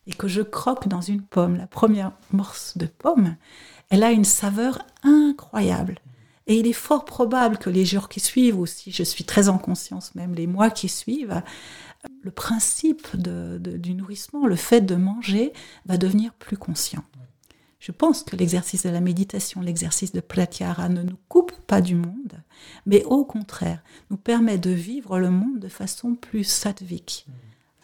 et que je croque dans une pomme, la première morse de pomme, elle a une saveur incroyable. Et il est fort probable que les jours qui suivent, ou si je suis très en conscience même les mois qui suivent, le principe du nourrissement, le fait de manger, va devenir plus conscient. Je pense que l'exercice de la méditation, l'exercice de pratyahara ne nous coupe pas du monde, mais au contraire, nous permet de vivre le monde de façon plus sattvique,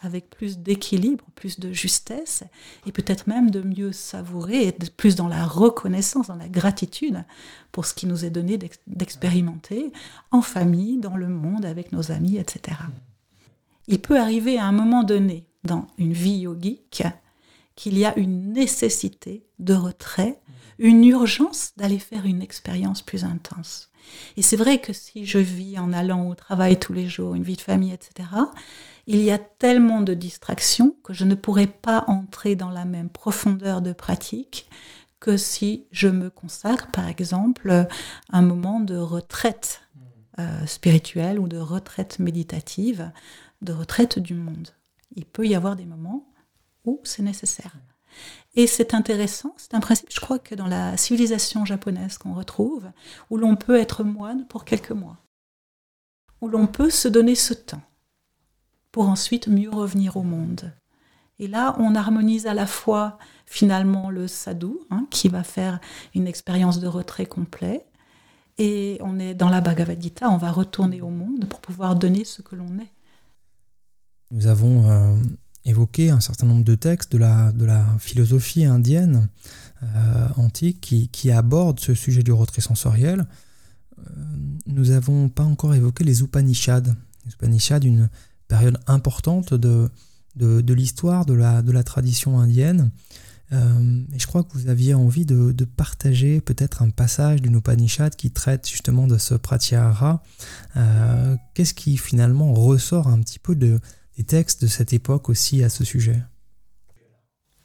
avec plus d'équilibre, plus de justesse, et peut-être même de mieux savourer, être plus dans la reconnaissance, dans la gratitude pour ce qui nous est donné d'expérimenter en famille, dans le monde, avec nos amis, etc. Il peut arriver à un moment donné dans une vie yogique qu'il y a une nécessité de retrait, une urgence d'aller faire une expérience plus intense. Et c'est vrai que si je vis en allant au travail tous les jours, une vie de famille, etc., il y a tellement de distractions que je ne pourrais pas entrer dans la même profondeur de pratique que si je me consacre, par exemple, un moment de retraite euh, spirituelle ou de retraite méditative, de retraite du monde. Il peut y avoir des moments où c'est nécessaire. Et c'est intéressant, c'est un principe, je crois que dans la civilisation japonaise qu'on retrouve, où l'on peut être moine pour quelques mois, où l'on peut se donner ce temps pour ensuite mieux revenir au monde. Et là, on harmonise à la fois finalement le sadhu, hein, qui va faire une expérience de retrait complet, et on est dans la Bhagavad Gita, on va retourner au monde pour pouvoir donner ce que l'on est. Nous avons euh, évoqué un certain nombre de textes de la, de la philosophie indienne euh, antique qui, qui, abordent ce sujet du retrait sensoriel. Euh, nous n'avons pas encore évoqué les Upanishads. Les Upanishads, une période importante de, de, l'histoire de la, de la tradition indienne. Et je crois que vous aviez envie de, de partager peut-être un passage d'une Upanishad qui traite justement de ce pratyahara. Qu'est-ce qui finalement ressort un petit peu de, des textes de cette époque aussi à ce sujet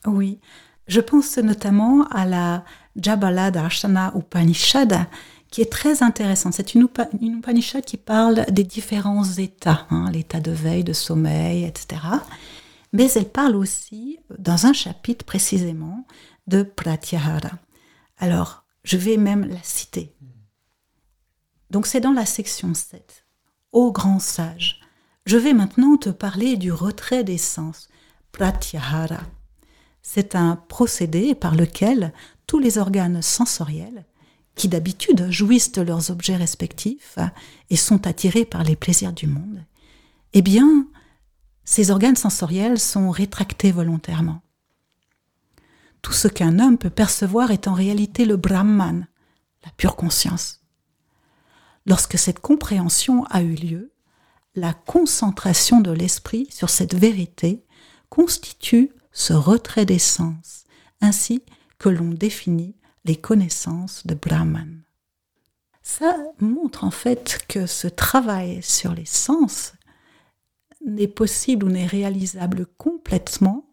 Oui, je pense notamment à la Jabala Darshana Upanishad, qui est très intéressante. C'est une, Upanishad qui parle des différents états, hein, l'état de veille, de sommeil, etc. Mais elle parle aussi, dans un chapitre précisément, de Pratyahara. Alors, je vais même la citer. Donc c'est dans la section 7. Ô grand sage, je vais maintenant te parler du retrait des sens, pratyahara. C'est un procédé par lequel tous les organes sensoriels, qui d'habitude jouissent de leurs objets respectifs et sont attirés par les plaisirs du monde, eh bien, ces organes sensoriels sont rétractés volontairement. Tout ce qu'un homme peut percevoir est en réalité le Brahman, la pure conscience. Lorsque cette compréhension a eu lieu, la concentration de l'esprit sur cette vérité constitue ce retrait des sens, ainsi que l'on définit les connaissances de Brahman. Ça montre en fait que ce travail sur les sens n'est possible ou n'est réalisable complètement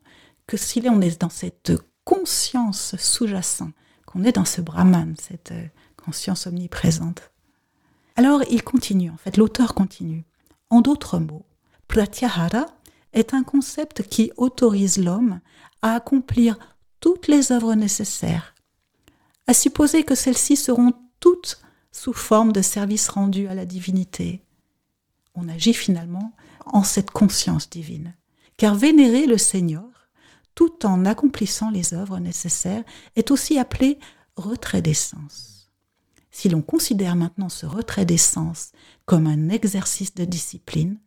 que si on est dans cette conscience sous-jacente, qu'on est dans ce Brahman, cette conscience omniprésente. Alors il continue, en fait, l'auteur continue. En d'autres mots, pratyahara est un concept qui autorise l'homme à accomplir toutes les œuvres nécessaires, à supposer que celles-ci seront toutes sous forme de services rendus à la divinité. On agit finalement en cette conscience divine, car vénérer le Seigneur, tout en accomplissant les œuvres nécessaires, est aussi appelé retrait des sens. Si l'on considère maintenant ce retrait des sens comme un exercice de discipline,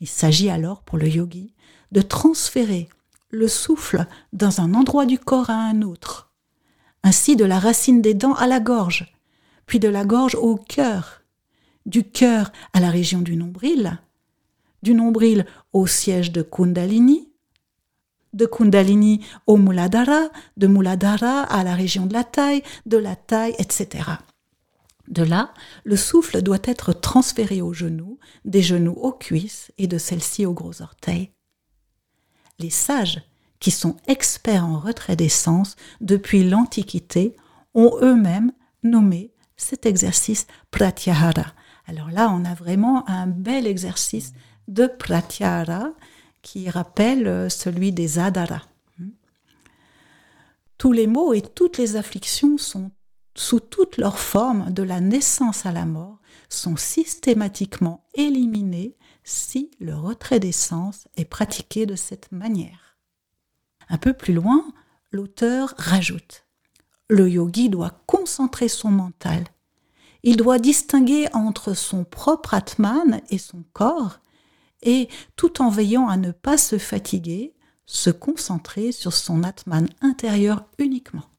il s'agit alors pour le yogi de transférer le souffle dans un endroit du corps à un autre, ainsi de la racine des dents à la gorge, puis de la gorge au cœur, du cœur à la région du nombril, du nombril au siège de Kundalini, de Kundalini au Muladhara, de Muladhara à la région de la taille, de la taille, etc. De là, le souffle doit être transféré aux genoux, des genoux aux cuisses et de celles-ci aux gros orteils. Les sages, qui sont experts en retrait des sens depuis l'Antiquité, ont eux-mêmes nommé cet exercice pratyahara. Alors là, on a vraiment un bel exercice de pratyahara qui rappelle euh, celui des adara. Tous les maux et toutes les afflictions sont sous toutes leurs formes, de la naissance à la mort, sont systématiquement éliminés si le retrait des sens est pratiqué de cette manière. Un peu plus loin, l'auteur rajoute Le yogi doit concentrer son mental. Il doit distinguer entre son propre Atman et son corps et tout en veillant à ne pas se fatiguer, se concentrer sur son Atman intérieur uniquement.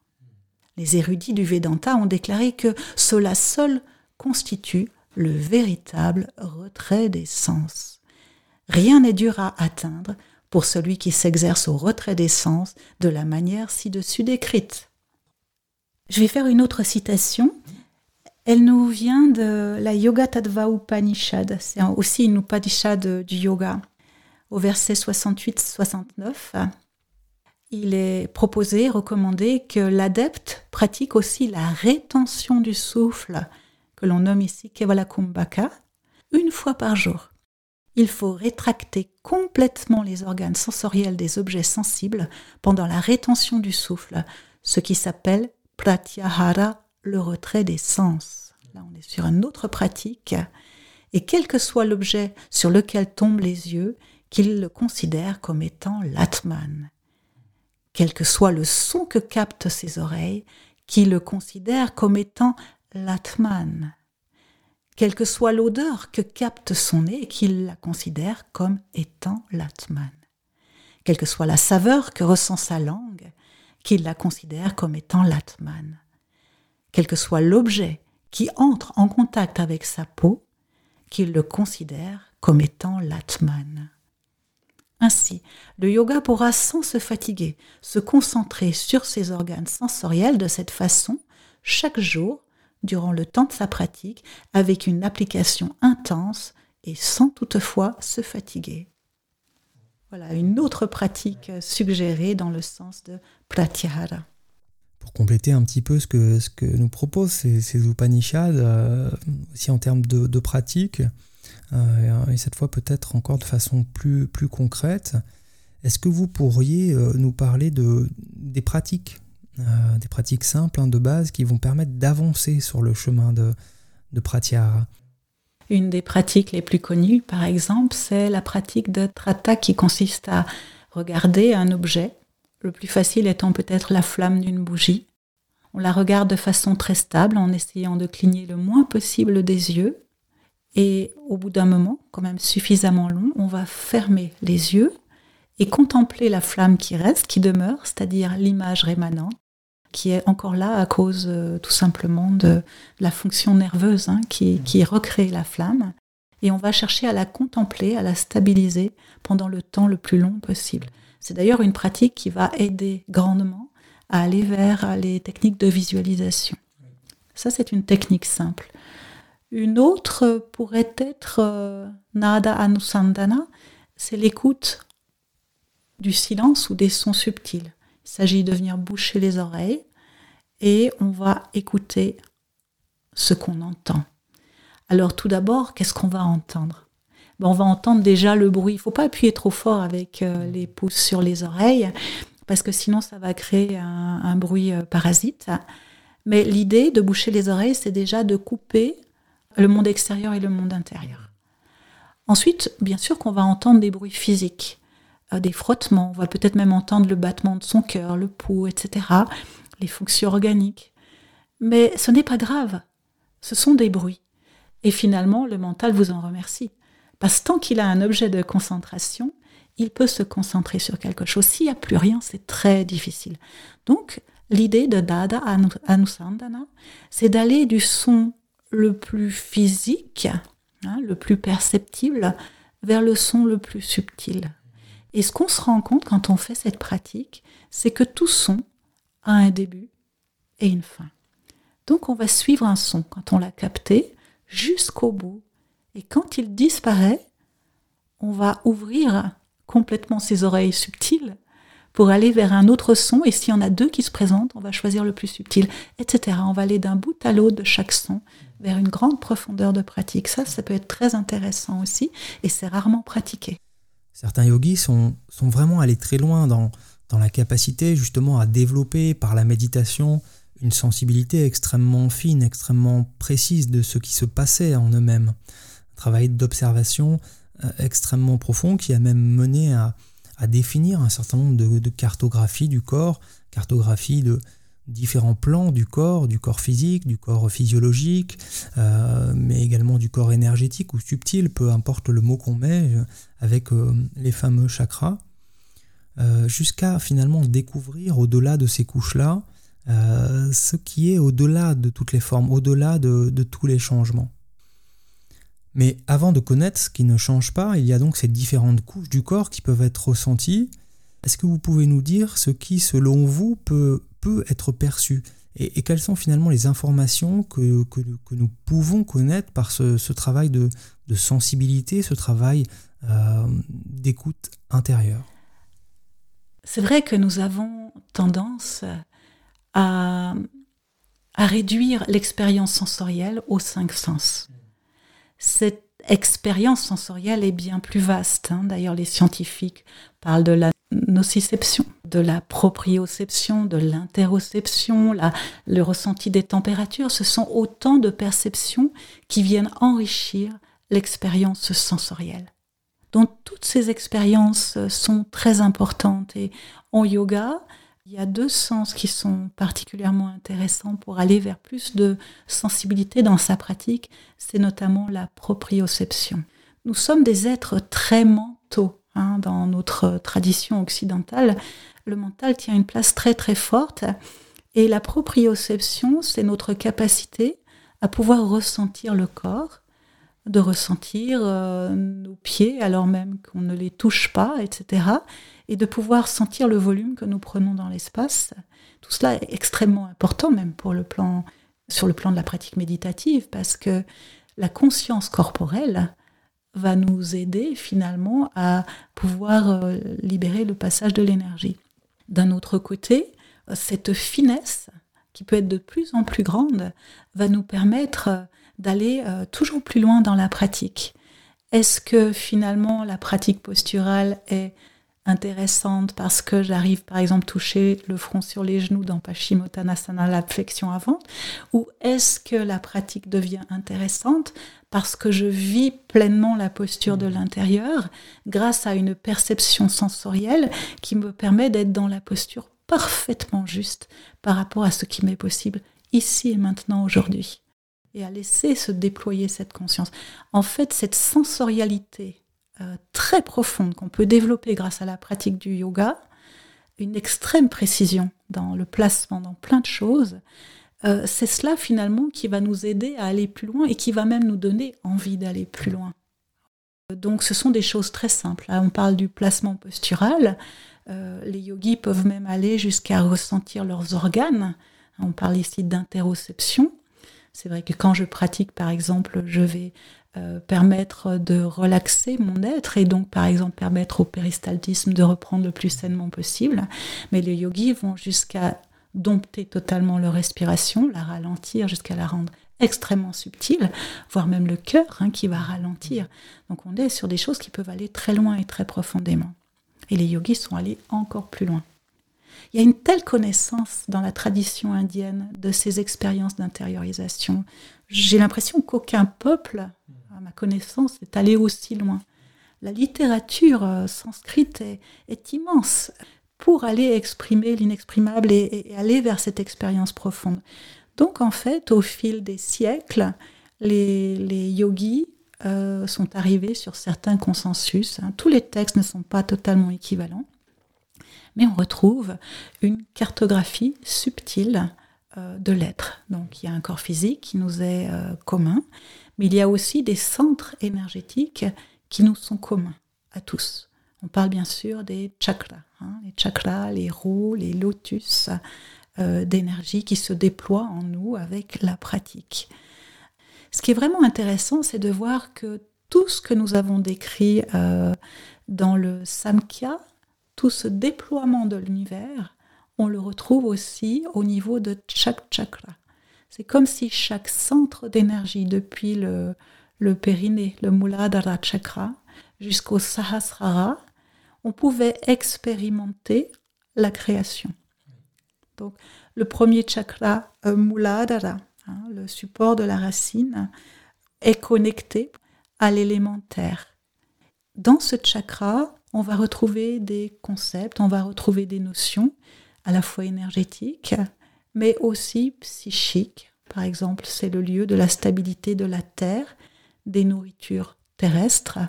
Les érudits du Vedanta ont déclaré que cela seul constitue le véritable retrait des sens. Rien n'est dur à atteindre pour celui qui s'exerce au retrait des sens de la manière ci-dessus décrite. Je vais faire une autre citation. Elle nous vient de la Yoga Tattva Upanishad. C'est aussi une Upanishad du yoga. Au verset 68-69, il est proposé, recommandé que l'adepte pratique aussi la rétention du souffle, que l'on nomme ici Kevalakumbhaka, une fois par jour. Il faut rétracter complètement les organes sensoriels des objets sensibles pendant la rétention du souffle, ce qui s'appelle pratyahara, le retrait des sens. Là, on est sur une autre pratique. Et quel que soit l'objet sur lequel tombent les yeux, qu'il le considère comme étant l'atman. Quel que soit le son que captent ses oreilles, qu'il le considère comme étant l'atman quelle que soit l'odeur que capte son nez, qu'il la considère comme étant l'atman. Quelle que soit la saveur que ressent sa langue, qu'il la considère comme étant l'atman. Quel que soit l'objet qui entre en contact avec sa peau, qu'il le considère comme étant l'atman. Ainsi, le yoga pourra sans se fatiguer se concentrer sur ses organes sensoriels de cette façon chaque jour durant le temps de sa pratique avec une application intense et sans toutefois se fatiguer. Voilà une autre pratique suggérée dans le sens de pratyahara. Pour compléter un petit peu ce que, nous proposent ces, Upanishads, euh, aussi en termes de, pratique, et cette fois peut-être encore de façon plus, plus concrète, est-ce que vous pourriez euh, nous parler de, des pratiques euh, des pratiques simples hein, de base qui vont permettre d'avancer sur le chemin de, de. Une des pratiques les plus connues, par exemple, c'est la pratique de Trata qui consiste à regarder un objet, le plus facile étant peut-être la flamme d'une bougie. On la regarde de façon très stable en essayant de cligner le moins possible des yeux. Et au bout d'un moment, quand même suffisamment long, on va fermer les yeux et contempler la flamme qui reste, qui demeure, c'est-à-dire l'image rémanente, qui est encore là à cause euh, tout simplement de la fonction nerveuse hein, qui, qui recrée la flamme. Et on va chercher à la contempler, à la stabiliser pendant le temps le plus long possible. C'est d'ailleurs une pratique qui va aider grandement à aller vers les techniques de visualisation. Ça, c'est une technique simple. Une autre pourrait être euh, Nada Anusandana, c'est l'écoute du silence ou des sons subtils. Il s'agit de venir boucher les oreilles et on va écouter ce qu'on entend. Alors tout d'abord, qu'est-ce qu'on va entendre? Ben, On va entendre déjà le bruit. Il ne faut pas appuyer trop fort avec euh, les pouces sur les oreilles parce que sinon ça va créer un, bruit euh, parasite. Mais l'idée de boucher les oreilles, c'est déjà de couper le monde extérieur et le monde intérieur. Ensuite, bien sûr qu'on va entendre des bruits physiques des frottements, on va peut-être même entendre le battement de son cœur, le pouls, etc., les fonctions organiques. Mais ce n'est pas grave, ce sont des bruits. Et finalement, le mental vous en remercie. Parce que tant qu'il a un objet de concentration, il peut se concentrer sur quelque chose. S'il n'y a plus rien, c'est très difficile. Donc, l'idée de Dada Anusandana, c'est d'aller du son le plus physique, hein, le plus perceptible, vers le son le plus subtil, et ce qu'on se rend compte quand on fait cette pratique, c'est que tout son a un début et une fin. Donc on va suivre un son quand on l'a capté jusqu'au bout. Et quand il disparaît, on va ouvrir complètement ses oreilles subtiles pour aller vers un autre son. Et s'il y en a deux qui se présentent, on va choisir le plus subtil, etc. On va aller d'un bout à l'autre de chaque son vers une grande profondeur de pratique. Ça, ça peut être très intéressant aussi et c'est rarement pratiqué. Certains yogis sont, sont vraiment allés très loin dans, dans la capacité justement à développer par la méditation une sensibilité extrêmement fine, extrêmement précise de ce qui se passait en eux-mêmes. Un travail d'observation euh, extrêmement profond qui a même mené à, à définir un certain nombre de, cartographies du corps, cartographie de, différents plans du corps, du corps physique, du corps physiologique, euh, mais également du corps énergétique ou subtil, peu importe le mot qu'on met, euh, avec les fameux chakras, jusqu'à finalement découvrir au-delà de ces couches-là ce qui est au-delà de toutes les formes, au-delà de tous les changements. Mais avant de connaître ce qui ne change pas, il y a donc ces différentes couches du corps qui peuvent être ressenties. Est-ce que vous pouvez nous dire ce qui, selon vous, peut, être perçu? Et, quelles sont finalement les informations que, nous pouvons connaître par ce, travail de, sensibilité, ce travail euh, d'écoute intérieure? C'est vrai que nous avons tendance à réduire l'expérience sensorielle aux cinq sens cette expérience sensorielle est bien plus vaste. Hein. D'ailleurs, les scientifiques parlent de la nociception, de la proprioception, de l'interoception, le ressenti des températures. Ce sont autant de perceptions qui viennent enrichir l'expérience sensorielle. Donc toutes ces expériences sont très importantes et en yoga, il y a deux sens qui sont particulièrement intéressants pour aller vers plus de sensibilité dans sa pratique. C'est notamment la proprioception. Nous sommes des êtres très mentaux. Hein, dans notre tradition occidentale, le mental tient une place très très forte. Et la proprioception, c'est notre capacité à pouvoir ressentir le corps, de ressentir euh, nos pieds alors même qu'on ne les touche pas, etc et de pouvoir sentir le volume que nous prenons dans l'espace. Tout cela est extrêmement important même pour le plan, sur le plan de la pratique méditative parce que la conscience corporelle va nous aider finalement à pouvoir euh, libérer le passage de l'énergie. D'un autre côté, cette finesse qui peut être de plus en plus grande va nous permettre d'aller euh, toujours plus loin dans la pratique. Est-ce que finalement la pratique posturale est intéressante parce que j'arrive par exemple toucher le front sur les genoux dans Paschimottanasana, la flexion avant Ou est-ce que la pratique devient intéressante parce que je vis pleinement la posture de l'intérieur grâce à une perception sensorielle qui me permet d'être dans la posture parfaitement juste par rapport à ce qui m'est possible ici et maintenant aujourd'hui et à laisser se déployer cette conscience. En fait, cette sensorialité très profonde qu'on peut développer grâce à la pratique du yoga, une extrême précision dans le placement, dans plein de choses, euh, c'est cela finalement qui va nous aider à aller plus loin et qui va même nous donner envie d'aller plus loin. Donc ce sont des choses très simples. on parle du placement postural. Euh, les yogis peuvent même aller jusqu'à ressentir leurs organes. On parle ici d'interoception. C'est vrai que quand je pratique, par exemple, je vais euh, permettre de relaxer mon être et donc par exemple permettre au péristaltisme de reprendre le plus sainement possible. Mais les yogis vont jusqu'à dompter totalement leur respiration, la ralentir jusqu'à la rendre extrêmement subtile, voire même le cœur hein, qui va ralentir. Donc on est sur des choses qui peuvent aller très loin et très profondément. Et les yogis sont allés encore plus loin. Il y a une telle connaissance dans la tradition indienne de ces expériences d'intériorisation. J'ai l'impression qu'aucun peuple ma connaissance est allée aussi loin. La littérature euh, sanscrite est, immense pour aller exprimer l'inexprimable et, aller vers cette expérience profonde. Donc en fait, au fil des siècles, les, yogis euh, sont arrivés sur certains consensus. Hein. Tous les textes ne sont pas totalement équivalents, mais on retrouve une cartographie subtile euh, de l'être. Donc il y a un corps physique qui nous est commun, mais il y a aussi des centres énergétiques qui nous sont communs à tous. On parle bien sûr des chakras, hein, les chakras, les roues, les lotus euh, d'énergie qui se déploient en nous avec la pratique. Ce qui est vraiment intéressant, c'est de voir que tout ce que nous avons décrit euh, dans le Samkhya, tout ce déploiement de l'univers, on le retrouve aussi au niveau de chaque chakra. C'est comme si chaque centre d'énergie, depuis le, le périnée, le Muladhara Chakra, jusqu'au Sahasrara, on pouvait expérimenter la création. Donc, le premier chakra, euh, Muladhara, hein, le support de la racine, est connecté à l'élémentaire. Dans ce chakra, on va retrouver des concepts, on va retrouver des notions à la fois énergétiques, mais aussi psychique. Par exemple, c'est le lieu de la stabilité de la terre, des nourritures terrestres,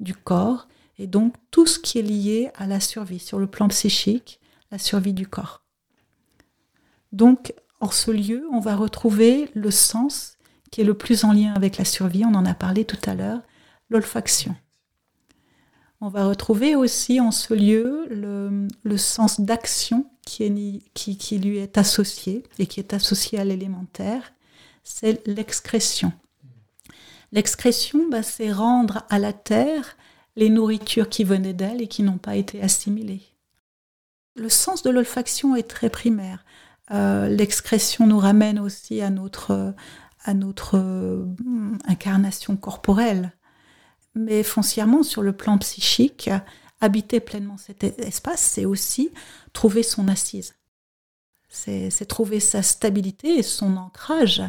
du corps, et donc tout ce qui est lié à la survie sur le plan psychique, la survie du corps. Donc, en ce lieu, on va retrouver le sens qui est le plus en lien avec la survie, on en a parlé tout à l'heure, l'olfaction. On va retrouver aussi en ce lieu le, sens d'action qui, lui est associé et qui est associé à l'élémentaire, c'est l'excrétion. L'excrétion, bah, c'est rendre à la terre les nourritures qui venaient d'elle et qui n'ont pas été assimilées. Le sens de l'olfaction est très primaire. Euh, l'excrétion nous ramène aussi à notre, à notre euh, incarnation corporelle mais foncièrement sur le plan psychique, habiter pleinement cet espace, c'est aussi trouver son assise. C'est trouver sa stabilité et son ancrage,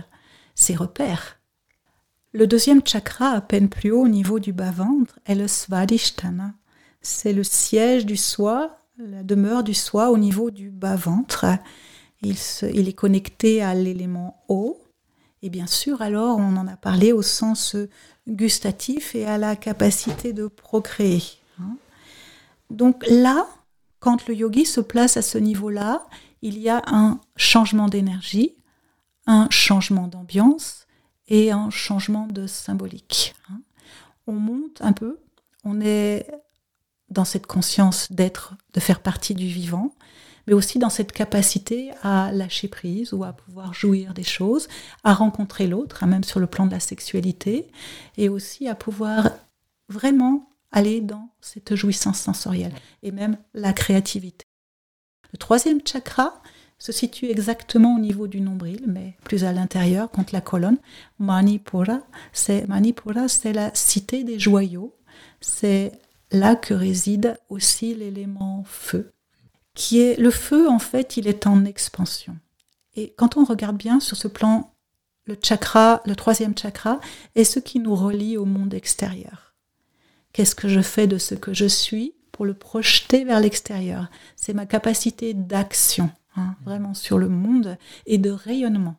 ses repères. Le deuxième chakra, à peine plus haut au niveau du bas-ventre, est le Svadhisthana. C'est le siège du soi, la demeure du soi au niveau du bas-ventre. Il, il, est connecté à l'élément eau. Et bien sûr, alors, on en a parlé au sens gustatif et à la capacité de procréer. Hein. Donc là, quand le yogi se place à ce niveau-là, il y a un changement d'énergie, un changement d'ambiance et un changement de symbolique. Hein. On monte un peu, on est dans cette conscience d'être, de faire partie du vivant, mais aussi dans cette capacité à lâcher prise ou à pouvoir jouir des choses, à rencontrer l'autre, hein, même sur le plan de la sexualité, et aussi à pouvoir vraiment aller dans cette jouissance sensorielle et même la créativité. Le troisième chakra se situe exactement au niveau du nombril, mais plus à l'intérieur, contre la colonne. Manipura, c'est Manipura, c'est la cité des joyaux. C'est là que réside aussi l'élément feu qui est le feu, en fait, il est en expansion. Et quand on regarde bien sur ce plan, le chakra, le troisième chakra, est ce qui nous relie au monde extérieur. Qu'est-ce que je fais de ce que je suis pour le projeter vers l'extérieur? C'est ma capacité d'action, hein, vraiment sur le monde, et de rayonnement.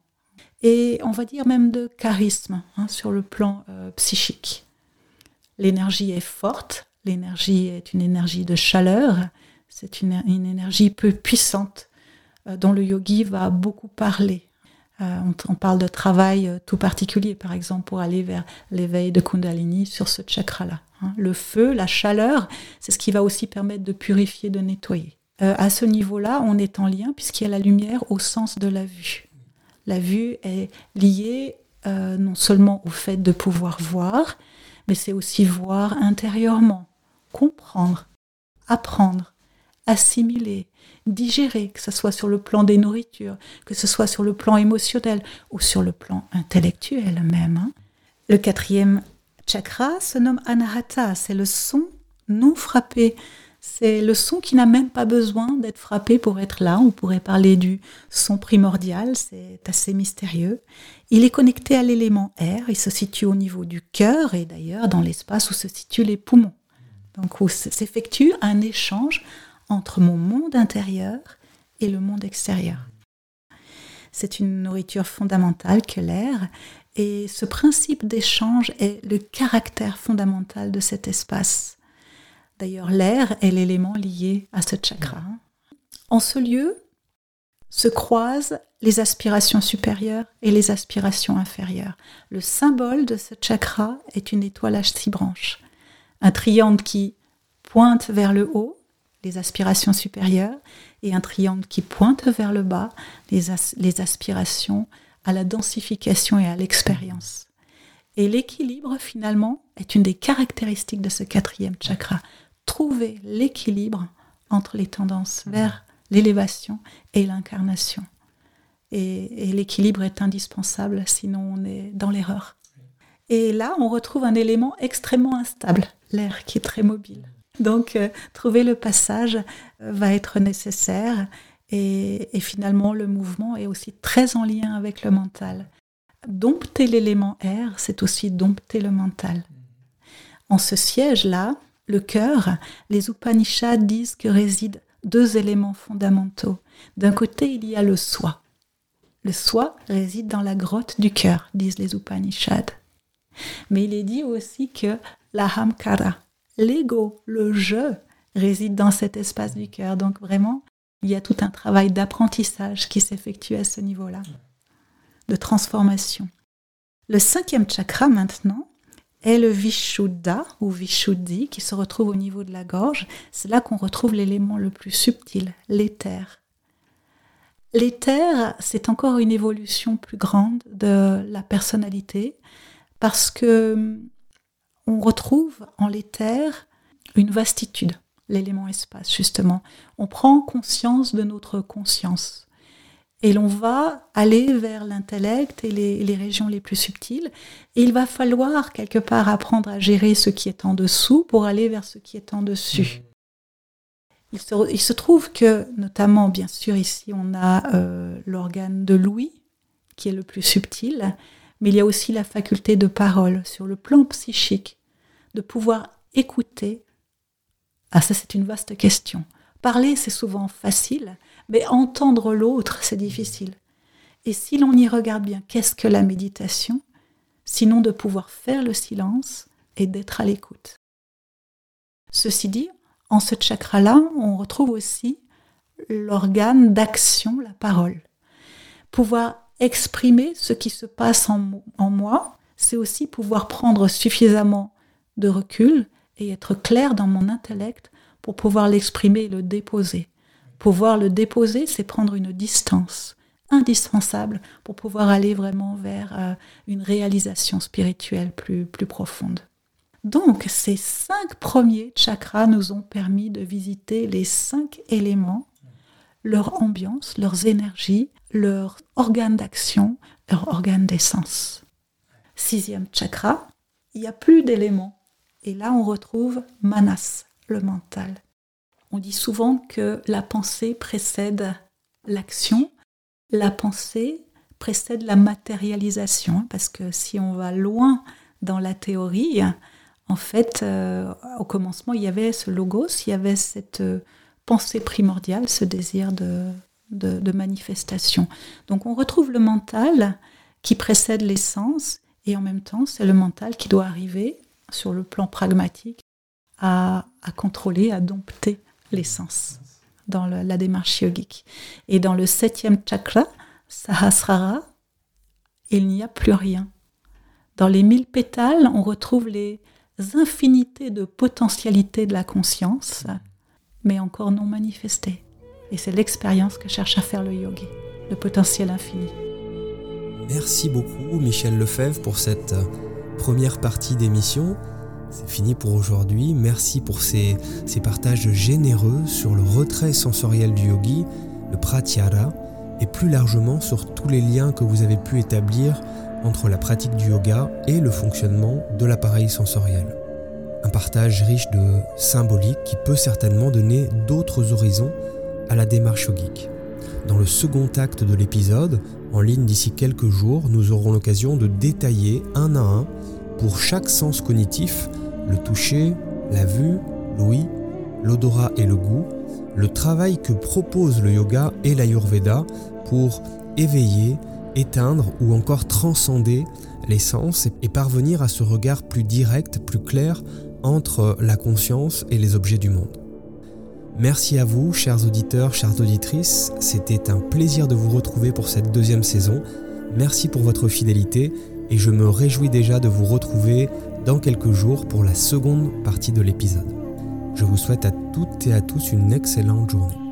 Et on va dire même de charisme hein, sur le plan euh, psychique. L'énergie est forte, l'énergie est une énergie de chaleur, c'est une, énergie peu puissante euh, dont le yogi va beaucoup parler. Euh, on, parle de travail euh, tout particulier, par exemple, pour aller vers l'éveil de Kundalini sur ce chakra-là. Hein. Le feu, la chaleur, c'est ce qui va aussi permettre de purifier, de nettoyer. à ce niveau-là, on est en lien puisqu'il y a la lumière au sens de la vue. La vue est liée non seulement au fait de pouvoir voir, mais c'est aussi voir intérieurement, comprendre, apprendre, assimiler, digérer, que ce soit sur le plan des nourritures, que ce soit sur le plan émotionnel ou sur le plan intellectuel même. Hein. Le quatrième chakra se nomme Anahata, c'est le son non frappé. C'est le son qui n'a même pas besoin d'être frappé pour être là. On pourrait parler du son primordial, c'est assez mystérieux. Il est connecté à l'élément air, il se situe au niveau du cœur et d'ailleurs dans l'espace où se situent les poumons. Donc où s'effectue un échange entre mon monde intérieur et le monde extérieur. C'est une nourriture fondamentale que l'air, et ce principe d'échange est le caractère fondamental de cet espace. D'ailleurs, l'air est l'élément lié à ce chakra. En ce lieu se croisent les aspirations supérieures et les aspirations inférieures. Le symbole de ce chakra est une étoile à six branches, un triangle qui pointe vers le haut les aspirations supérieures, et un triangle qui pointe vers le bas, les, les aspirations à la densification et à l'expérience. Et l'équilibre, finalement, est une des caractéristiques de ce quatrième chakra. Trouver l'équilibre entre les tendances vers l'élévation et l'incarnation. Et, et l'équilibre est indispensable, sinon on est dans l'erreur. Et là, on retrouve un élément extrêmement instable, l'air qui est très mobile. Donc, euh, trouver le passage euh, va être nécessaire et, finalement, le mouvement est aussi très en lien avec le mental. Dompter l'élément air, c'est aussi dompter le mental. En ce siège-là, le cœur, les Upanishads disent que résident deux éléments fondamentaux. D'un côté, il y a le soi. Le soi réside dans la grotte du cœur, disent les Upanishads. Mais il est dit aussi que l'ahamkara, l'ego, le je, réside dans cet espace du cœur. Donc vraiment, il y a tout un travail d'apprentissage qui s'effectue à ce niveau-là, de transformation. Le cinquième chakra maintenant est le Vishuddha ou Vishuddhi qui se retrouve au niveau de la gorge. C'est là qu'on retrouve l'élément le plus subtil, l'éther. L'éther, c'est encore une évolution plus grande de la personnalité parce que on retrouve en l'éther une vastitude l'élément espace, justement. On prend conscience de notre conscience. Et l'on va aller vers l'intellect et les, régions les plus subtiles. Et il va falloir quelque part apprendre à gérer ce qui est en dessous pour aller vers ce qui est en dessus. Il se, trouve que, notamment, bien sûr, ici, on a euh, l'organe de l'ouïe, qui est le plus subtil, mais il y a aussi la faculté de parole sur le plan psychique, de pouvoir écouter ah, ça, c'est une vaste question. Parler, c'est souvent facile, mais entendre l'autre, c'est difficile. Et si l'on y regarde bien, qu'est-ce que la méditation? Sinon de pouvoir faire le silence et d'être à l'écoute. Ceci dit, en ce chakra-là, on retrouve aussi l'organe d'action, la parole. Pouvoir exprimer ce qui se passe en, en moi, c'est aussi pouvoir prendre suffisamment de recul et être clair dans mon intellect pour pouvoir l'exprimer et le déposer. Pouvoir le déposer, c'est prendre une distance indispensable pour pouvoir aller vraiment vers euh, une réalisation spirituelle plus, plus profonde. Donc, ces cinq premiers chakras nous ont permis de visiter les cinq éléments, leur ambiance, leurs énergies, leurs organes d'action, leurs organes d'essence. Sixième chakra, il n'y a plus d'éléments et là, on retrouve manas, le mental. On dit souvent que la pensée précède l'action, la pensée précède la matérialisation, parce que si on va loin dans la théorie, en fait, euh, au commencement, il y avait ce logos, il y avait cette euh, pensée primordiale, ce désir de, de manifestation. Donc on retrouve le mental qui précède l'essence, et en même temps, c'est le mental qui doit arriver sur le plan pragmatique, à, contrôler, à dompter l'essence dans la démarche yogique. Et dans le septième chakra, Sahasrara, il n'y a plus rien. Dans les mille pétales, on retrouve les infinités de potentialités de la conscience, mais encore non manifestées. Et c'est l'expérience que cherche à faire le yogi, le potentiel infini. Merci beaucoup Michel Lefebvre pour cette première partie d'émission. C'est fini pour aujourd'hui. Merci pour ces, ces, partages généreux sur le retrait sensoriel du yogi, le pratyahara, et plus largement sur tous les liens que vous avez pu établir entre la pratique du yoga et le fonctionnement de l'appareil sensoriel. Un partage riche de symbolique qui peut certainement donner d'autres horizons à la démarche yogique. Dans le second acte de l'épisode, en ligne d'ici quelques jours, nous aurons l'occasion de détailler un à un pour chaque sens cognitif, le toucher, la vue, l'ouïe, l'odorat et le goût, le travail que propose le yoga et l'ayurveda pour éveiller, éteindre ou encore transcender les sens et parvenir à ce regard plus direct, plus clair entre la conscience et les objets du monde. Merci à vous, chers auditeurs, chères auditrices. C'était un plaisir de vous retrouver pour cette deuxième saison. Merci pour votre fidélité et je me réjouis déjà de vous retrouver dans quelques jours pour la seconde partie de l'épisode. Je vous souhaite à toutes et à tous une excellente journée.